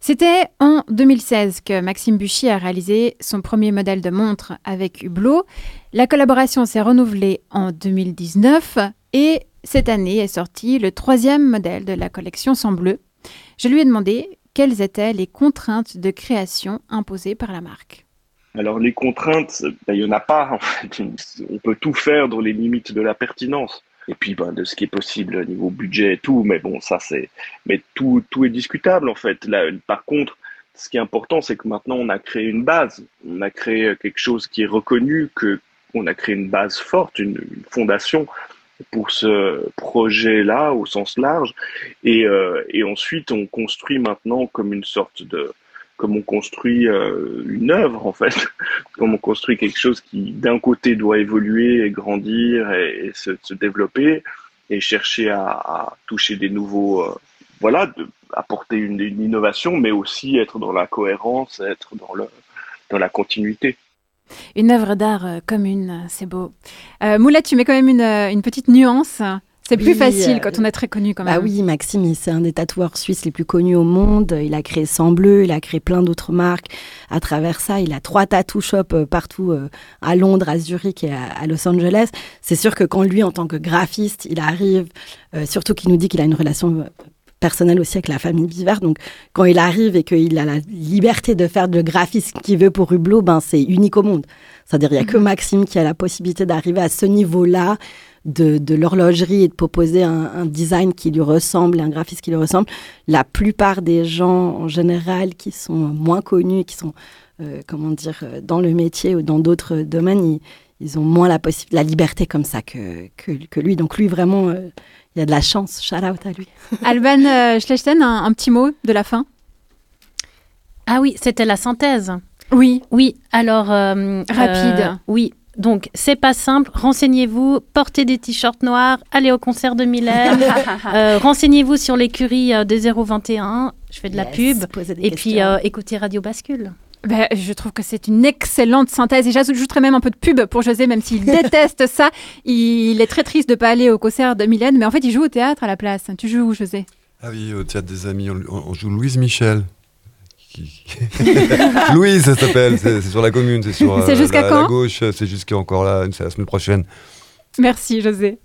C'était en 2016 que Maxime Buchy a réalisé son premier modèle de montre avec Hublot. La collaboration s'est renouvelée en 2019 et cette année est sorti le troisième modèle de la collection sans bleu. Je lui ai demandé quelles étaient les contraintes de création imposées par la marque. Alors les contraintes, ben, il n'y en a pas en fait. On peut tout faire dans les limites de la pertinence. Et puis ben, de ce qui est possible au niveau budget et tout, mais bon, ça c'est. Mais tout, tout est discutable en fait. Là, par contre, ce qui est important, c'est que maintenant on a créé une base. On a créé quelque chose qui est reconnu, que on a créé une base forte, une, fondation pour ce projet-là au sens large. Et, euh, et ensuite, on construit maintenant comme une sorte de, comme on construit euh, une œuvre en fait, comme on construit quelque chose qui d'un côté doit évoluer et grandir et, se, développer et chercher à, toucher des nouveaux, euh, voilà, apporter une, innovation, mais aussi être dans la cohérence, être dans la continuité. Une œuvre d'art euh, commune, c'est beau. Euh, tu mets quand même une petite nuance. C'est plus Oui, facile euh, quand on est très connu quand même. Bah oui, Maxime, c'est un des tatoueurs suisses les plus connus au monde. Il a créé Sang Bleu, il a créé plein d'autres marques. À travers ça, il a trois tattoo shops euh, partout euh, à Londres, à Zurich et à, Los Angeles. C'est sûr que quand lui, en tant que graphiste, il arrive, surtout qu'il nous dit qu'il a une relation personnelle aussi avec la famille Biver. Donc, quand il arrive et qu'il a la liberté de faire le graphisme qu'il veut pour Hublot, ben, c'est unique au monde. C'est-à-dire, il n'y a que Maxime qui a la possibilité d'arriver à ce niveau-là de, de l'horlogerie et de proposer un, un design qui lui ressemble, un graphisme qui lui ressemble. La plupart des gens, en général, qui sont moins connus, qui sont, euh, comment dire, euh, dans le métier ou dans d'autres domaines, ils, ils ont moins la, la liberté comme ça que, que, que lui. Donc, lui, vraiment, euh, il y a de la chance. Shout out à lui. Alban euh, Schlechten, un, un petit mot de la fin? Ah oui, c'était la synthèse. Oui. Oui, alors... euh, Rapide. euh, oui, donc c'est pas simple. Renseignez-vous, portez des t-shirts noirs, allez au concert de Mylène, euh, renseignez-vous sur l'écurie euh, des 021, je fais de la pub, et puis euh, écoutez Radio Bascule. Ben, je trouve que c'est une excellente synthèse et j'ajouterais même un peu de pub pour José, même s'il déteste ça. Il est très triste de pas aller au concert de Mylène, mais en fait, il joue au théâtre à la place. Tu joues où, José? Ah oui, au théâtre des amis, on, on joue Louise Michel. Qui- Louise, ça s'appelle, c'est sur la commune, c'est sur C'est jusqu'à la, quand la gauche, c'est jusqu'à encore là, c'est la semaine prochaine. Merci, José.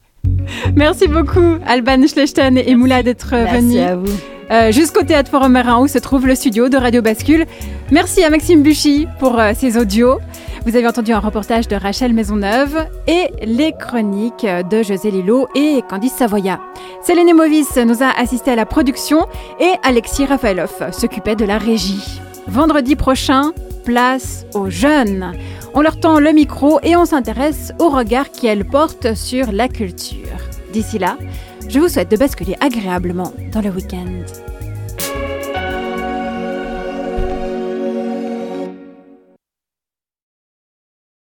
Merci beaucoup, Alban Schlechten et Moula, d'être Merci venus. à vous. Euh, Jusqu'au Théâtre Forum Marin où se trouve le studio de Radio Bascule. Merci à Maxime Buchy pour euh, ses audios. Vous avez entendu un reportage de Rachel Maisonneuve et les chroniques de José Lillo et Candice Savoya. Céline Movis nous a assisté à la production et Alexis Rafaelov s'occupait de la régie. Vendredi prochain, place aux jeunes. On leur tend le micro et on s'intéresse au regard qu'elles portent sur la culture. D'ici là, je vous souhaite de basculer agréablement dans le week-end.